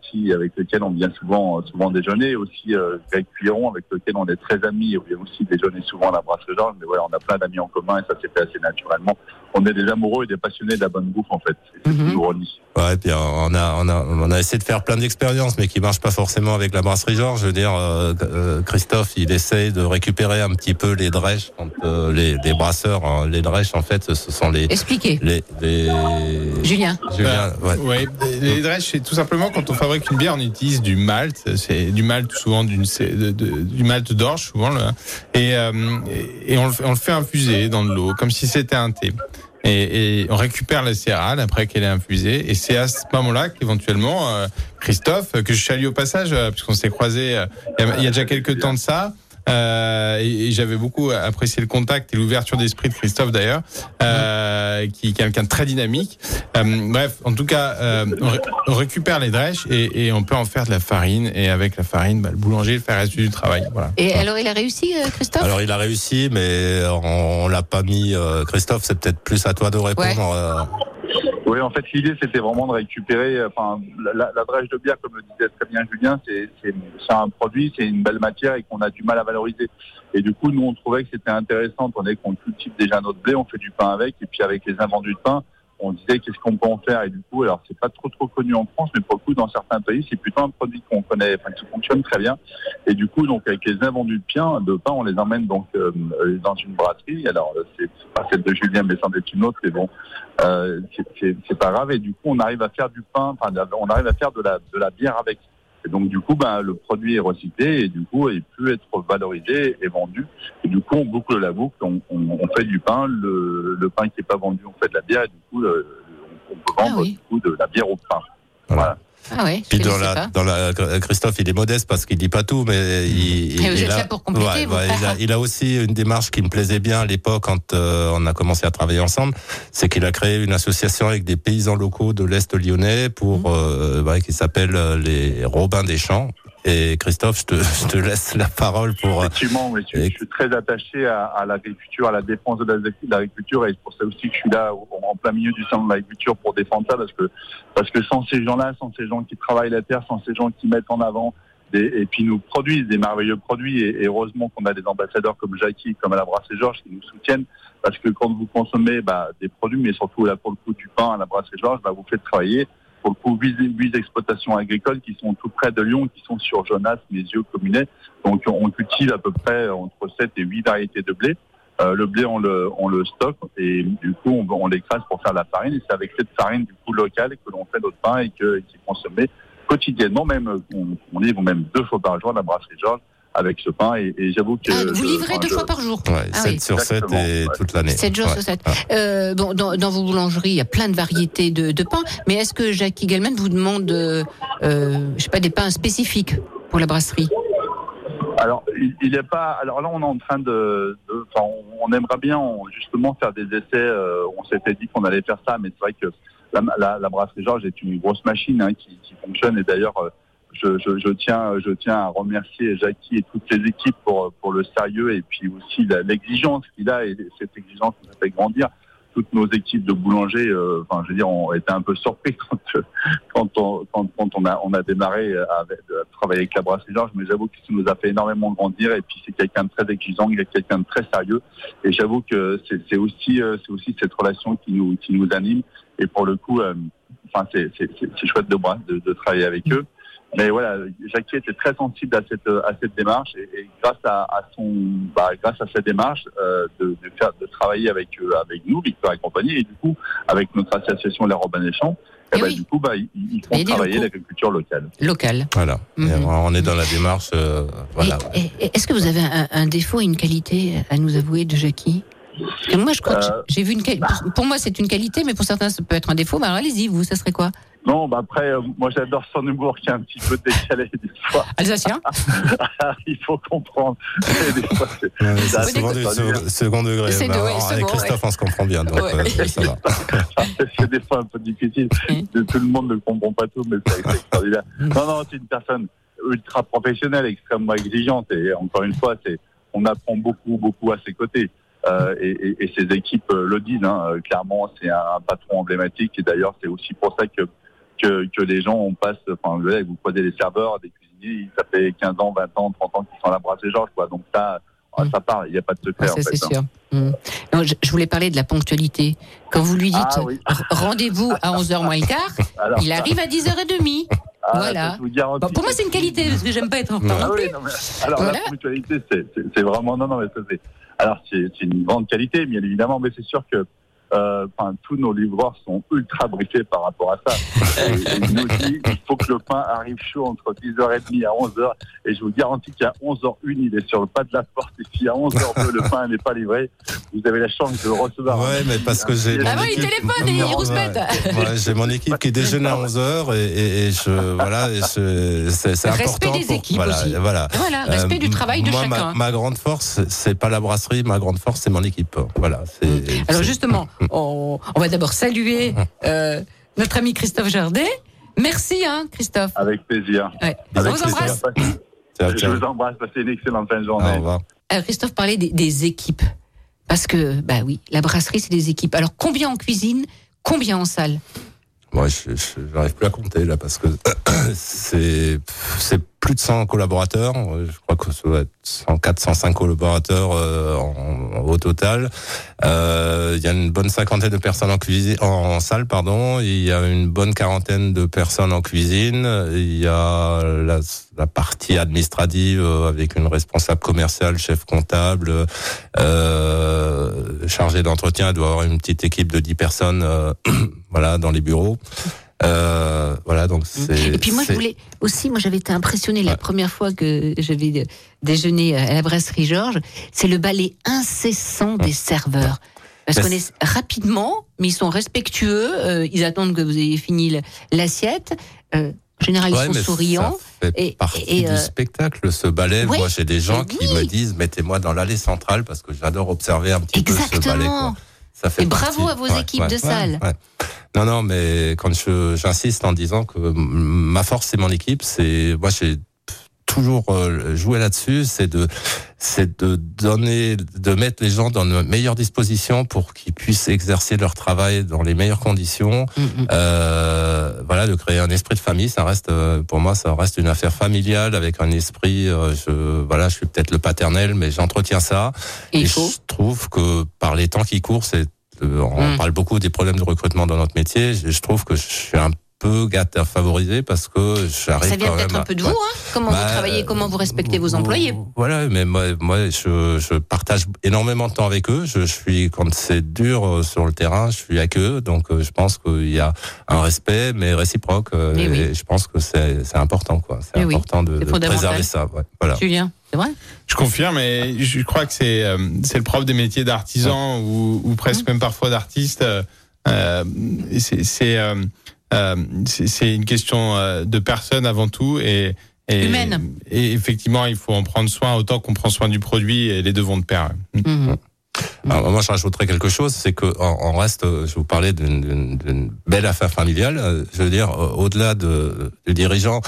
qui avec lequel on vient souvent souvent déjeuner, aussi euh, Greg Cuiron avec lequel on est très amis, on vient aussi déjeuner souvent à la brasserie Georges, mais ouais, on a plein d'amis en commun et ça s'est fait assez naturellement. On est des amoureux et des passionnés de la bonne bouffe en fait. C'est toujours dit. Ouais, et puis euh, on a, on a, on a essayé de faire plein d'expériences, mais qui marchent pas forcément avec la brasserie Georges. Je veux dire, euh, euh, Christophe, il essaye de récupérer un petit peu les drèches, quand, euh, les, les brasseurs, hein, les drèches en fait, ce sont les, Expliquez. les, les... Julien. Julien, ouais. Ouais, les drèches, c'est tout simplement quand on fabrique une bière, on utilise du malt. C'est du malt souvent d'une, du malt d'orge souvent, et euh, et on le, on le fait infuser dans de l'eau, comme si c'était un thé. Et, et on récupère la céréale après qu'elle est infusée. Et c'est à ce moment-là qu'éventuellement euh, Christophe, que je salue au passage, euh, puisqu'on s'est croisé euh, il y a- il y a déjà quelques temps de ça. Euh, et, et j'avais beaucoup apprécié le contact et l'ouverture d'esprit de Christophe d'ailleurs, euh, qui est quelqu'un de très dynamique. Euh, bref, en tout cas, euh, on, ré- on récupère les drèches et, et on peut en faire de la farine. Et avec la farine, bah, le boulanger fait le reste du travail. Voilà. Et alors, il a réussi, euh, Christophe? Alors il a réussi, mais on, on l'a pas mis. euh, Christophe, c'est peut-être plus à toi de répondre. euh, Oui, en fait, l'idée, c'était vraiment de récupérer, euh, enfin, la, la, de bière, comme le disait très bien Julien, c'est, un produit, c'est une belle matière et qu'on a du mal à valoriser. Et du coup, nous, on trouvait que c'était intéressant, on est qu'on cultive déjà notre blé, on fait du pain avec, et puis avec les invendus de pain, on disait qu'est-ce qu'on peut en faire. Et du coup, alors, c'est pas trop trop connu en France, mais pour le coup, dans certains pays, c'est plutôt un produit qu'on connaît, enfin, qui fonctionne très bien. Et du coup, donc, avec les invendus de pain, de pain, on les emmène donc euh, dans une brasserie. Alors, euh, c'est pas celle de Julien, mais c'en est une autre, mais bon, euh, c'est pas grave. Et du coup, on arrive à faire du pain, enfin, on arrive à faire de la, de la bière avec. Et donc, du coup, ben, le produit est recyclé et du coup, il peut être valorisé et vendu. Et du coup, on boucle la boucle, on, on, on fait du pain, le, le pain qui est pas vendu, on fait de la bière et du coup, le- on, on peut vendre du coup de la bière au pain. Voilà. Ah ouais, Puis dans la, pas. dans la, Christophe, il est modeste parce qu'il dit pas tout, mais il, vous il a, pour ouais, ouais, il, a, il a aussi une démarche qui me plaisait bien à l'époque quand euh, on a commencé à travailler ensemble, c'est qu'il a créé une association avec des paysans locaux de l'est lyonnais pour Mmh. euh, qui s'appelle euh, les Robins des Champs. Et Christophe, je te, je te laisse la parole pour. euh, Effectivement, mais je, je suis très attaché à, à l'agriculture, à la défense de la- de l'agriculture, et c'est pour ça aussi que je suis là en plein milieu du centre de l'agriculture pour défendre ça, parce que parce que sans ces gens-là, sans ces gens qui travaillent la terre, sans ces gens qui mettent en avant des, et puis nous produisent des merveilleux produits, et, et heureusement qu'on a des ambassadeurs comme Jackie, comme à la Brasserie Georges qui nous soutiennent, parce que quand vous consommez bah, des produits, mais surtout là pour le coup du pain à la Brasserie Georges, bah, vous faites travailler pour le coup, huit, huit exploitations agricoles qui sont tout près de Lyon, qui sont sur Jonas, Mézieux, Communet. Donc, on cultive à peu près entre 7 et 8 variétés de blé. Euh, le blé, on le, on le stocke et du coup, on, on l'écrase pour faire la farine. Et c'est avec cette farine du coup locale que l'on fait notre pain et que, qui est consommé quotidiennement, même on, on livre même deux fois par jour à la brasserie Georges avec ce pain. Et, et j'avoue que Ah, vous je- livrez enfin, deux je- fois par jour Ouais, Ah 7 oui. sur 7 et toute l'année. 7 jours Ouais. sur 7. Ah. Euh, bon, dans, dans vos boulangeries, il y a plein de variétés de, de pain, mais est-ce que Jackie Gallman vous demande, euh, euh, je sais pas, des pains spécifiques pour la brasserie? Alors, il il est pas. Alors là, on est en train de. de- enfin, on, aimerait bien on- justement faire des essais. euh, on s'était dit qu'on allait faire ça, mais c'est vrai que la, la, la brasserie Georges est une grosse machine hein, qui, qui fonctionne. Et d'ailleurs, euh, je, je, je tiens, je tiens à remercier Jackie et toutes les équipes pour pour le sérieux et puis aussi l'exigence qu'il a et cette exigence nous a fait grandir. Toutes nos équipes de boulangers, euh, enfin, je veux dire, ont été un peu surpris quand euh, quand on, quand, quand on a, on a démarré à travailler avec la brasserie Georges, mais j'avoue que ça nous a fait énormément grandir. Et puis c'est quelqu'un de très exigeant, il est quelqu'un de très sérieux. Et j'avoue que c'est aussi, euh, c'est aussi cette relation qui nous, qui nous anime. Et pour le coup, euh, enfin c'est chouette de, de, de travailler avec eux. Mais voilà, Jackie était très sensible à cette à cette démarche et, et grâce à, à son bah, grâce à cette démarche euh, de, de faire de travailler avec euh, avec nous, Victor et compagnie, et du coup avec notre association Les Robins des Champs, et Eh bah, oui. du coup bah ils, ils font travailler l'agriculture locale. Local. Voilà. Et Mhm. on est dans la démarche. euh, voilà. Et- et- Est-ce que vous avez un, un défaut et une qualité à nous avouer de Jackie Parce que moi, je crois que j'ai vu une qualité. Pour, pour moi, c'est une qualité, mais pour certains, ça peut être un défaut. Mais alors, allez-y, vous, ça serait quoi? Non, bah après, euh, moi j'adore son humour qui est un petit peu décalé des fois. Alsacien Il faut comprendre. Et des fois, c'est- Ouais, second- degré. C'est Mais de- ouais, alors, avec bon, Christophe, on se comprend bien, donc Ouais. euh, ça va. c'est des fois un peu difficile. Mm. Tout le monde ne comprend pas tout, mais c'est extraordinaire. Non, non, c'est une personne ultra professionnelle, extrêmement exigeante. Et encore une fois, c'est on apprend beaucoup, beaucoup à ses côtés. Euh, et, et- et ses équipes euh, le disent. Hein, Euh, clairement, c'est un, un patron emblématique. Et d'ailleurs, c'est aussi pour ça que, que, que les gens, on passe, enfin, vous voyez, vous croisez des serveurs, des cuisiniers, ça fait 15 ans, 20 ans, 30 ans qu'ils sont à la brasserie Georges, quoi. Donc ça, Mm. ça part, il n'y a pas de secret, Ah, Ça, c'est hein. sûr. Mm. Non, je, je voulais parler de la ponctualité. Quand vous lui dites Ah, oui. rendez-vous à 11h moins le quart, Alors, il arrive à 10h30. ah, voilà. Bon, pour moi, c'est une qualité, parce que j'aime pas être en retard Ah non oui, plus. non, mais- alors Voilà. la ponctualité, c'est- vraiment non, non, mais ça c'est. Alors c'est c'est une grande qualité, bien évidemment, mais c'est sûr que euh, tous nos livreurs sont ultra briefés par rapport à ça. Et, nous disent il faut que le pain arrive chaud entre 10h30 à 11h, et je vous garantis qu'à 11h01 il est sur le pas de la porte, et si à 11h02 le pain n'est pas livré, vous avez la chance de le recevoir. Ouais, mais parce que j'ai. Ah oui, il téléphone et il rouspète. Ouais, j'ai mon équipe qui déjeune à 11h et, et, et je voilà, c'est c'est Respect important des pour équipes voilà, aussi. voilà. Voilà, respect du travail de moi, chacun. Ma, ma grande force, c'est pas la brasserie, ma grande force, c'est mon équipe. Voilà. Alors justement, on, on va d'abord saluer euh, notre ami Christophe Jardet. Merci, hein, Christophe. Avec plaisir. Ouais. On vous embrasse. Je vous embrasse, passez une excellente fin de Au journée. revoir. Alors, Christophe parlait des, des équipes. Parce que, bah oui, la brasserie, c'est des équipes. Alors, combien en cuisine Combien en salle? Moi, je n'arrive plus à compter là parce que c'est plus de 100 collaborateurs. Je crois que ça doit être 104, 105 collaborateurs euh, au total. Euh, Il y a une bonne cinquantaine de personnes en cuisine, en salle, pardon. Il y a une bonne quarantaine de personnes en cuisine. Il y a la, partie administrative euh, avec une responsable commerciale, chef comptable, euh, chargé d'entretien. Il doit avoir une petite équipe de 10 personnes, euh, voilà, dans les bureaux. Euh, voilà, donc c'est. Et puis moi, je voulais aussi, moi, j'avais été impressionnée la première fois que j'avais déjeuné à la brasserie Georges. C'est le balai incessant des serveurs. Parce qu'on est rapidement, mais ils sont respectueux. euh, ils attendent que vous ayez fini l'assiette. Euh, en général, ils sont souriants. Ça fait Et- partie et, euh, du spectacle, ce ballet. ouais, Moi, j'ai des gens qui me disent mettez-moi dans l'allée centrale parce que j'adore observer un petit peu ce ballet. Quoi. Ça fait Et bravo à vos équipes de salle. Non, non, mais quand je- j'insiste en disant que ma force c'est mon équipe, c'est moi j'ai toujours euh, joué là-dessus, c'est de c'est de donner, de mettre les gens dans de meilleures dispositions pour qu'ils puissent exercer leur travail dans les meilleures conditions. Mm, mm. Euh, voilà, de créer un esprit de famille, ça reste euh, pour moi, ça reste une affaire familiale avec un esprit. euh, je voilà, je suis peut-être le paternel, mais j'entretiens ça. Et je trouve que par les temps qui courent, c'est on Mm. parle beaucoup des problèmes de recrutement dans notre métier. Je, je trouve que je suis un peu gâté favorisé parce que j'arrive Ça vient peut-être un peu de ouais. vous, hein Comment Bah, vous travaillez, comment vous respectez vos employés Voilà, mais moi, moi je, je partage énormément de temps avec eux. Je, je suis quand c'est dur euh, sur le terrain, je suis avec eux. Donc euh, je pense qu'il y a un respect, mais réciproque. euh, oui. je pense que c'est c'est important, quoi. C'est oui, important de, préserver ça. Ouais, voilà. Julien, c'est vrai? Je confirme, et je crois que c'est euh, c'est le propre des métiers d'artisan ou, ou presque même parfois d'artiste. euh, c'est c'est euh, c'est- une question euh, de personne avant tout et, et Humaine. Et effectivement, il faut en prendre soin autant qu'on prend soin du produit et les deux vont de pair. Mhm. Alors, moi, je rajouterais quelque chose, c'est que on, reste. Je vous parlais d'une- belle affaire familiale. euh, Je veux dire, au-delà de, du dirigeant,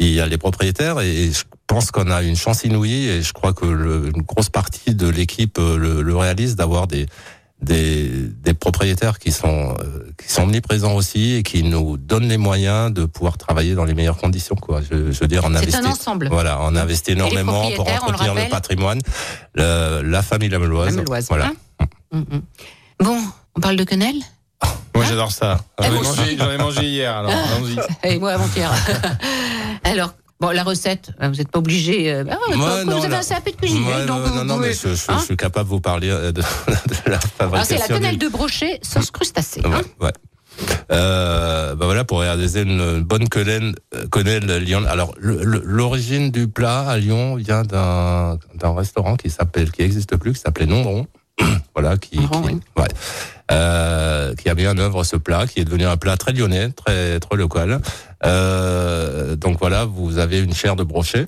il y a les propriétaires, et je pense qu'on a une chance inouïe, et je crois que le- une grosse partie de l'équipe le, le réalise d'avoir des des, des propriétaires qui sont euh, qui sont omniprésents aussi et qui nous donnent les moyens de pouvoir travailler dans les meilleures conditions quoi je, je veux dire on C'est investit un ensemble. voilà on investit énormément pour le entretenir le, patrimoine le- la famille Lameloise La Meloise, voilà hein Mm, mm. Bon, on parle de quenelle? Moi, j'adore ça. J'en ai, moi mangé- j'en ai mangé hier, alors allons-y. Et moi avant-hier. Alors, bon, la recette, euh, vous n'êtes pas obligé. euh, ah, Ouais, non, vous avez un CAP de cuisine, donc vous non, non, mais je, je- hein je suis capable de vous parler euh, de, de la fabrication. c'est la du- quenelle de brochet sauce crustacée. hein. Ouais. Euh, bah voilà pour réaliser une bonne quenelle, quenelle Lyon. Alors l'origine du plat à Lyon vient d'un restaurant qui s'appelle qui existe plus, qui s'appelait Nombron. voilà qui qui, oui. ouais. Euh, qui a mis en œuvre ce plat, qui est devenu un plat très lyonnais, très très local. Euh, donc voilà, vous avez une chair de brochet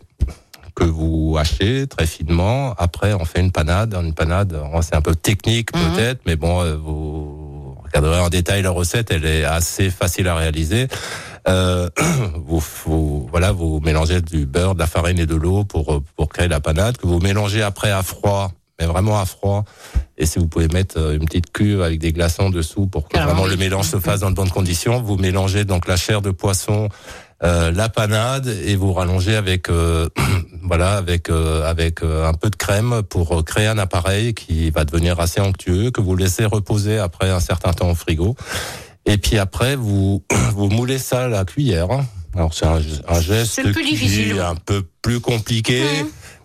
que vous hachez très finement. Après, on fait une panade. Une panade, c'est un peu technique Mhm. peut-être, mais bon, euh, vous regarderez en détail la recette. Elle est assez facile à réaliser. Euh, vous, vous- voilà, vous mélangez du beurre, de la farine et de l'eau pour pour créer la panade que vous mélangez après à froid, mais vraiment à froid. Et si vous pouvez mettre euh, une petite cuve avec des glaçons dessous pour que vraiment oui. le mélange se fasse dans de bonnes conditions, vous mélangez donc la chair de poisson euh, la panade et vous rallongez avec euh, voilà avec euh, avec euh, un peu de crème pour euh, créer un appareil qui va devenir assez onctueux que vous laissez reposer après un certain temps au frigo et puis après vous vous moulez ça à la cuillère alors c'est un, un geste plus qui difficile. est un peu plus compliqué.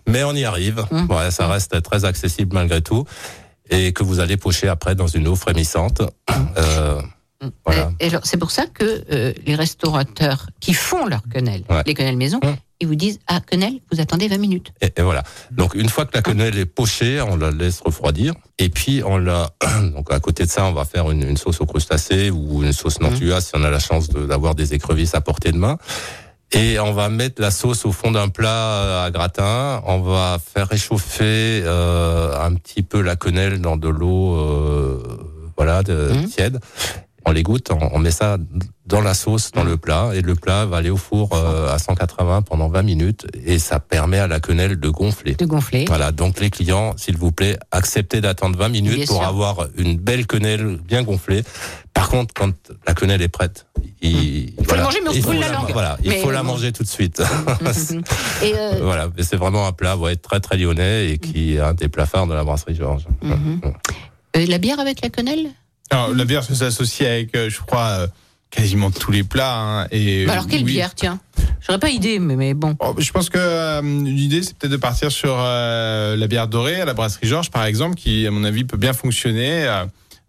Mais on y arrive Mhm. ouais, ça reste très accessible malgré tout et que vous allez pocher après dans une eau frémissante euh, voilà. Et, c'est pour ça que euh, les restaurateurs qui font leur quenelle, Ouais. les quenelles maison, Hum. ils vous disent Ah, quenelle, vous attendez 20 minutes. Et, et voilà. Donc une fois que la quenelle est pochée, on la laisse refroidir. Et puis on la. Donc à côté de ça, on va faire une, une sauce au crustacé ou une sauce nantua si on a la chance de- d'avoir des écrevisses à portée de main. Et on va mettre la sauce au fond d'un plat euh, à gratin. On va faire réchauffer euh, un petit peu la quenelle dans de l'eau, euh, voilà, de, Mhm. tiède. On l'égoutte, on, on met ça dans la sauce, dans le plat, et le plat va aller au four euh, à 180 pendant 20 minutes, et ça permet à la quenelle de gonfler. De gonfler. Voilà, donc les clients, s'il vous plaît, acceptez d'attendre 20 minutes Bien pour sûr. avoir une belle quenelle bien gonflée. Par contre, quand la quenelle est prête, il, faut la manger, mais on se il brûle la langue. Voilà, il Mais, faut euh, la manger tout de suite. Et euh, voilà, mais c'est vraiment un plat ouais, très très lyonnais et qui est un des plats phares de la brasserie Georges. Euh, la bière avec la quenelle? Alors, la bière s'associe avec, euh, je crois, euh, quasiment tous les plats. hein, et Bah Alors, quelle oui. bière, tiens? J'aurais pas idée, mais, mais bon. Oh, je pense que euh, l'idée, c'est peut-être de partir sur euh, la bière dorée à la brasserie Georges, par exemple, qui, à mon avis, peut bien fonctionner euh,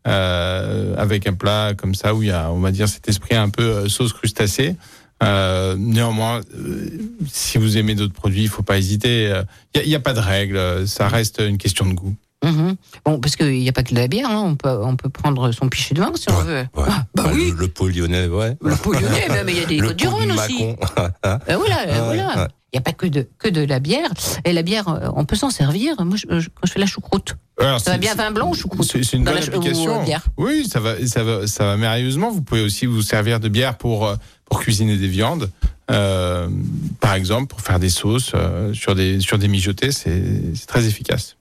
euh, avec un plat comme ça où il y a, on va dire, cet esprit un peu euh, sauce crustacée. Euh, néanmoins, euh, si vous aimez d'autres produits, il faut pas hésiter. Euh, Il n'y a, pas de règle, ça reste une question de goût. Mhm. Bon, parce qu'il n'y a pas que de la bière, hein. on, peut, on peut prendre son pichet de vin si on veut. Ouais. Ah, bah oui, le, le pot lyonnais, ouais. le pot lyonnais, mais mais il y a des côtes du Rhône aussi. Mâcon. Euh, voilà, Ouais, voilà. ouais. Il n'y a pas que de, que de la bière. Et la bière, euh, on peut s'en servir. Moi, je- je- quand je fais la choucroute, Alors, ça va bien vin blanc ou choucroute C'est une bonne la- ou, application. euh. Oui, ça va, ça va, ça va merveilleusement. Vous pouvez aussi vous servir de bière pour pour cuisiner des viandes, euh, par exemple, pour faire des sauces sur des sur des mijotés. C'est c'est très efficace.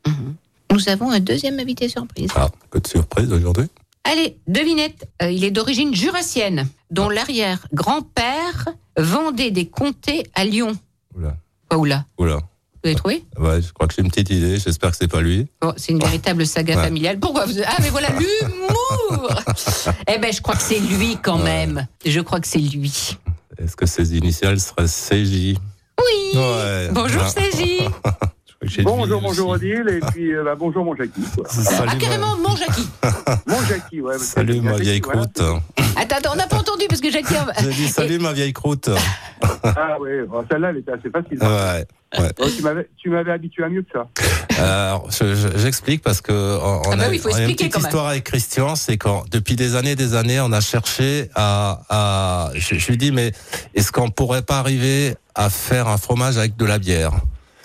Nous avons un deuxième invité surprise. Ah, que de surprise aujourd'hui. Allez, devinette. Euh, il est d'origine jurassienne, dont l'arrière-grand-père vendait des comtés à Lyon. Oula. Quoi, oula Oula. Vous avez trouvé Ouais, je crois que j'ai une petite idée. J'espère que c'est pas lui. Bon, c'est une véritable saga Ouais. familiale. Pourquoi vous... Ah, mais voilà, l'humour Eh ben, je crois que c'est lui quand même. Je crois que c'est lui. Est-ce que ses initiales seraient CJ Oui Ouais. Bonjour, Ah. Bonjour, bonjour. Odile, et puis euh, bah, bonjour mon Jackie. Quoi. Salut, Ah, carrément, mon Jackie Mon Jackie, ouais. parce que Salut ma vieille voilà. croûte. Attends, attends, on n'a pas entendu parce que Jackie... J'ai dit salut ma vieille croûte. Ah ouais, bon, celle-là elle était assez facile. Ouais. Oh, tu m'avais- tu m'avais habitué à mieux que ça. Alors, je- je- j'explique parce que on, Ah bah a, oui, il faut on a une expliquer petite quand même. histoire avec Christian, c'est quand depuis des années, et des années, on a cherché à, à je, je lui dis mais est-ce qu'on pourrait pas arriver à faire un fromage avec de la bière?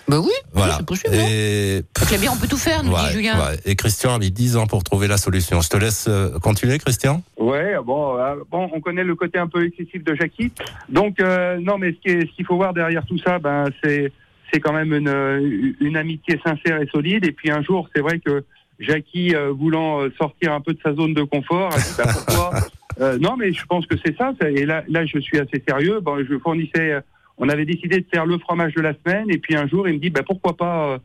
Bah oui, Voilà. c'est possible, non Et Avec la bière, on peut tout faire, nous Ouais, dit Julien. ouais. Et Christian a mis 10 ans pour trouver la solution. Je te laisse euh, continuer, Christian. Ouais, bon, euh, bon, on connaît le côté un peu excessif de Jackie. Donc, euh, non, mais ce qu'il faut voir derrière tout ça, ben, c'est, c'est quand même une, une amitié sincère et solide. Et puis un jour, c'est vrai que Jackie, euh, voulant sortir un peu de sa zone de confort, a dit, bah, pourquoi? Euh, Non, mais je pense que c'est ça. ça- Et là, là, je suis assez sérieux. Bon, je fournissais. On avait décidé de faire le fromage de la semaine, et puis un jour, il me dit, bah, pourquoi pas euh,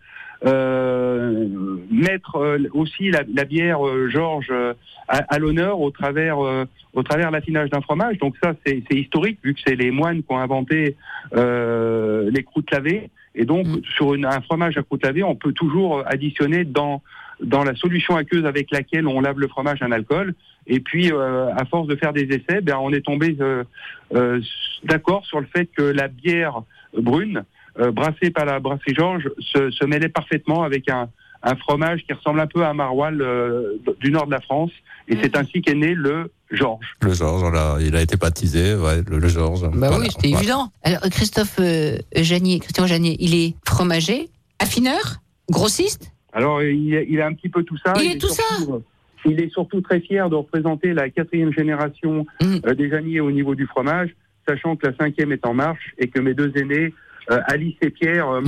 euh, mettre euh, aussi la, la bière euh, Georges euh, à, à l'honneur au travers euh, au travers l'affinage d'un fromage. Donc ça c'est c'est historique vu que c'est les moines qui ont inventé euh, les croûtes lavées. Et donc sur une- un fromage à croûte lavée, on peut toujours additionner dans dans la solution aqueuse avec laquelle on lave le fromage un alcool. Et puis, euh, à force de faire des essais, ben, on est tombé euh, euh, d'accord sur le fait que la bière brune, euh, brassée par la brasserie Georges, se, se mêlait parfaitement avec un, un fromage qui ressemble un peu à un maroilles euh, du nord de la France. Et c'est ainsi qu'est né le Georges. Le Georges, il a été baptisé, ouais, le, le Georges. Bah Voilà, oui, c'était voilà. évident. Alors, Christophe euh, Janier, Christian Janier, il est fromager, affineur, grossiste Alors, il, il a un petit peu tout ça. Il est tout surtout, euh, Il est surtout très fier de représenter la quatrième génération euh, des Janiers au niveau du fromage, sachant que la cinquième est en marche et que mes deux aînés, euh, Alice et Pierre, euh,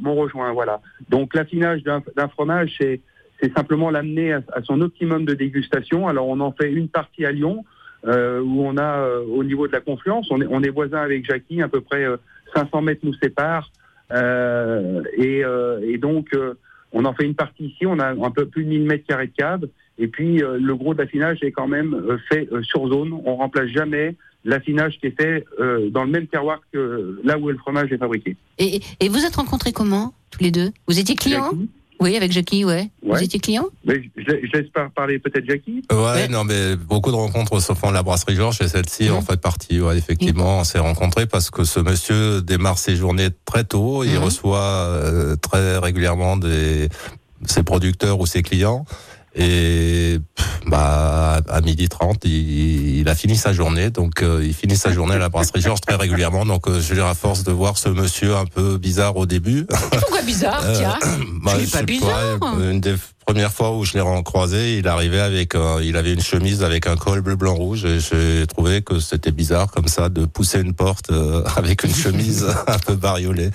m'ont- rejoint. Voilà. Donc, l'affinage d'un d'un fromage, c'est c'est simplement l'amener à, à son optimum de dégustation. Alors, on en fait une partie à Lyon, euh, où on a, euh, au niveau de la confluence, on est, on est voisin avec Jackie, à peu près euh, 500 mètres nous séparent. Euh, et, euh, et donc, euh, on en fait une partie ici, on a un peu plus de 1000 mètres carrés de cave. Et puis, euh, le gros de l'affinage est quand même euh, fait euh, sur zone. On remplace jamais l'affinage qui est fait dans le même terroir que là où le fromage est fabriqué. et, et vous êtes rencontrés comment, tous les deux? Vous étiez clients? Oui, avec Jackie, ouais. Vous Ouais. étiez clients Mais je, je laisse pas parler peut-être Jackie. Ouais, non, mais beaucoup de rencontres se font à la brasserie Georges et celle-ci en fait partie. Ouais, effectivement, on s'est rencontrés parce que ce monsieur démarre ses journées très tôt. Il reçoit euh, très régulièrement des ses producteurs ou ses clients. Et pff, bah à midi 30, il, il a fini sa journée, donc euh, il finit sa journée à la brasserie Georges très régulièrement. Donc euh, je dire à force de voir ce monsieur un peu bizarre au début, Pourquoi bizarre, Euh, tiens bah, je pas bizarre. Une des premières fois où je l'ai croisé, il arrivait avec, euh, il avait une chemise avec un col bleu blanc rouge et j'ai trouvé que c'était bizarre comme ça de pousser une porte euh, avec une chemise un peu bariolée.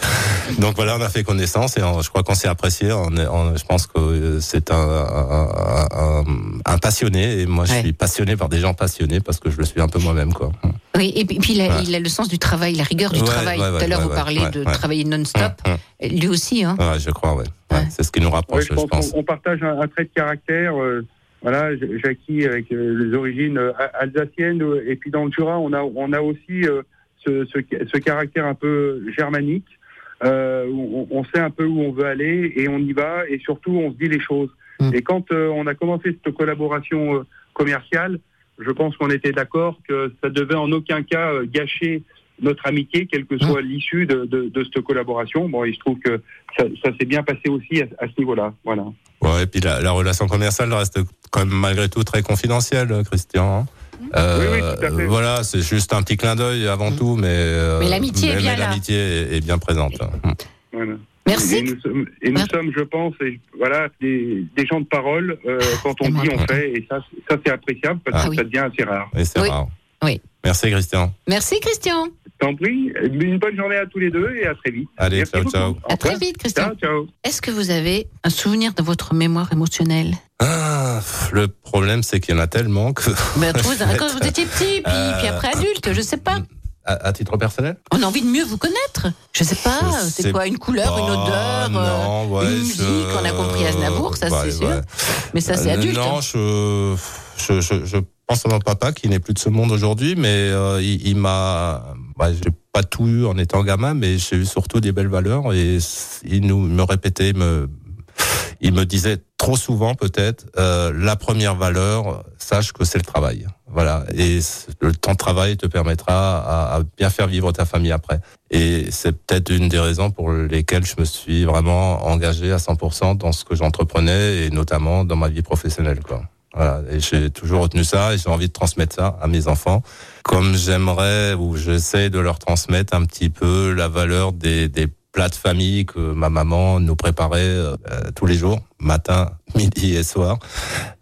Donc voilà, on a fait connaissance et on- je crois qu'on s'est apprécié. On est- on- je pense que euh, c'est un, un, un- un passionné et moi je suis passionné par des gens passionnés parce que je le suis un peu moi-même quoi. Oui, et puis, puis il, a, Ouais. il a le sens du travail, la rigueur du Ouais, travail. ouais, Tout à l'heure, ouais, vous parlez ouais, de ouais. travailler non-stop. Hum, Lui aussi, hein je crois, ouais. Ouais, C'est ce qui nous rapproche, Ouais, je pense, je pense. qu'on- On, partage un, un trait de caractère. euh, voilà, Jackie avec euh, les origines euh, a- alsaciennes euh, et puis dans le Jura, on a on a aussi euh, ce, ce, ce caractère un peu germanique. Euh, on, on sait un peu où on veut aller et on y va et surtout on se dit les choses. Et quand euh, on a commencé cette collaboration euh, commerciale, je pense qu'on était d'accord que ça devait en aucun cas euh, gâcher notre amitié, quelle que soit l'issue de, de, de cette collaboration. Bon, il se trouve que ça, ça s'est bien passé aussi à, à ce niveau-là. Voilà. Ouais, et puis la, la relation commerciale reste quand même malgré tout très confidentielle, Christian. hein. Euh, Oui, oui, tout à fait. Voilà, c'est juste un petit clin d'œil avant tout, mais, euh, Mais l'amitié est est, bien présente. Voilà. Merci. Et nous sommes, et nous sommes, je pense, et voilà, des, des gens de parole. euh, quand on dit, on fait, et ça, c'est- ça c'est appréciable parce Ah que ça devient assez rare. Et c'est Oui. rare. Oui. Merci Christian. Merci, Christian. T'en prie, une bonne journée à tous les deux et à très vite. Allez, Merci ciao, beaucoup. ciao. À très vite, Christian. Ciao, ciao. Est-ce que vous avez un souvenir de votre mémoire émotionnelle? Ah, le problème, c'est qu'il y en a tellement que. ben, vous- Quand vous étiez petit, puis, Euh, puis après adulte, je sais pas. À, à titre personnel On a envie de mieux vous connaître. Je sais pas, c'est quoi Une couleur, une odeur, euh, non, ouais, une musique je- On a compris Aznavour, ça c'est sûr. ouais. Mais ça c'est Euh, adulte. Non, je, je, pense à mon papa qui n'est plus de ce monde aujourd'hui, mais euh, il, il m'a. Bah, j'ai pas tout eu en étant gamin, mais j'ai eu surtout des belles valeurs et il nous me répétait, me, il me disait trop souvent peut-être euh, la première valeur, sache que c'est le travail. Voilà, et le temps de travail te permettra à, à bien faire vivre ta famille après. Et c'est peut-être une des raisons pour lesquelles je me suis vraiment engagé à 100% dans ce que j'entreprenais et notamment dans ma vie professionnelle. Quoi. Voilà, et j'ai toujours retenu ça et j'ai envie de transmettre ça à mes enfants, comme j'aimerais ou j'essaie de leur transmettre un petit peu la valeur des, des plats de famille que ma maman nous préparait euh, tous les jours, matin, midi et soir.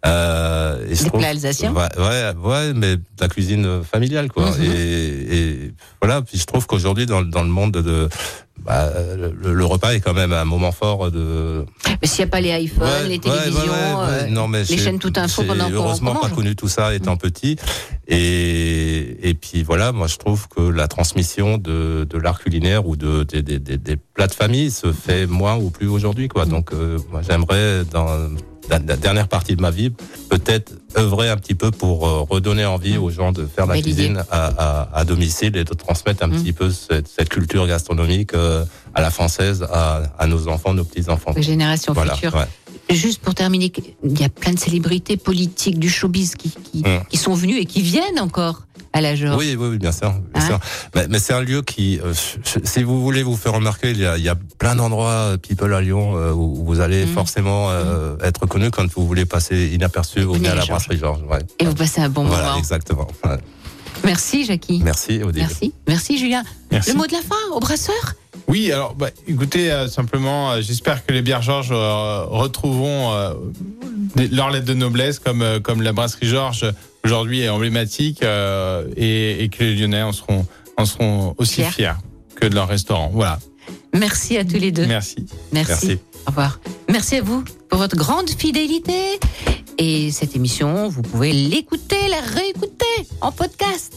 Euh, et je Des trouve- plats alsaciens? Ouais, ouais, ouais, mais de la cuisine familiale, quoi. Mhm. et, et voilà, puis je trouve qu'aujourd'hui, dans, dans le monde de, bah, le, le repas est quand même un moment fort de. Mais s'il n'y a pas les iPhones, Ouais, les télévisions, ouais, ouais, ouais. euh, Non, mais les chaînes tout info pendant heureusement pas connu tout ça étant petit. Et, et puis voilà, moi je trouve que la transmission de, de l'art culinaire ou de, des, des, des, des plats de famille se fait moins ou plus aujourd'hui. quoi. Donc euh, moi j'aimerais dans la, la dernière partie de ma vie peut-être œuvrer un petit peu pour euh, redonner envie aux gens de faire la cuisine à, à, à domicile et de transmettre un petit peu cette, cette culture gastronomique euh, à la française à, à nos enfants, nos petits-enfants. Les générations Voilà, futures. ouais. Juste pour terminer, il y a plein de célébrités politiques du showbiz qui, qui, Mm. qui sont venues et qui viennent encore à la Georges. Oui, oui, oui, bien sûr. bien Hein sûr. Mais, mais c'est un lieu qui, euh, si vous voulez vous faire remarquer, il y a, il y a plein d'endroits euh, people à Lyon euh, où vous allez Mm. forcément euh, être connu quand vous voulez passer inaperçu. Vous venez à la Georges. brasserie Georges. Ouais. Et vous passez un bon Voilà, moment. exactement. Ouais. Merci Jackie. Merci, Odile. Merci. Merci Julien. Merci. Le mot de la fin au brasseur Oui, alors bah, écoutez, euh, simplement, euh, j'espère que les bières Georges euh, retrouveront euh, leur lettre de noblesse comme, euh, comme la brasserie Georges aujourd'hui est emblématique euh, et, et que les Lyonnais en seront, en seront aussi Fiers. fiers que de leur restaurant. Voilà. Merci à tous les deux. Merci. Merci. Merci. Au revoir. Merci à vous pour votre grande fidélité. Et cette émission, vous pouvez l'écouter, la réécouter en podcast.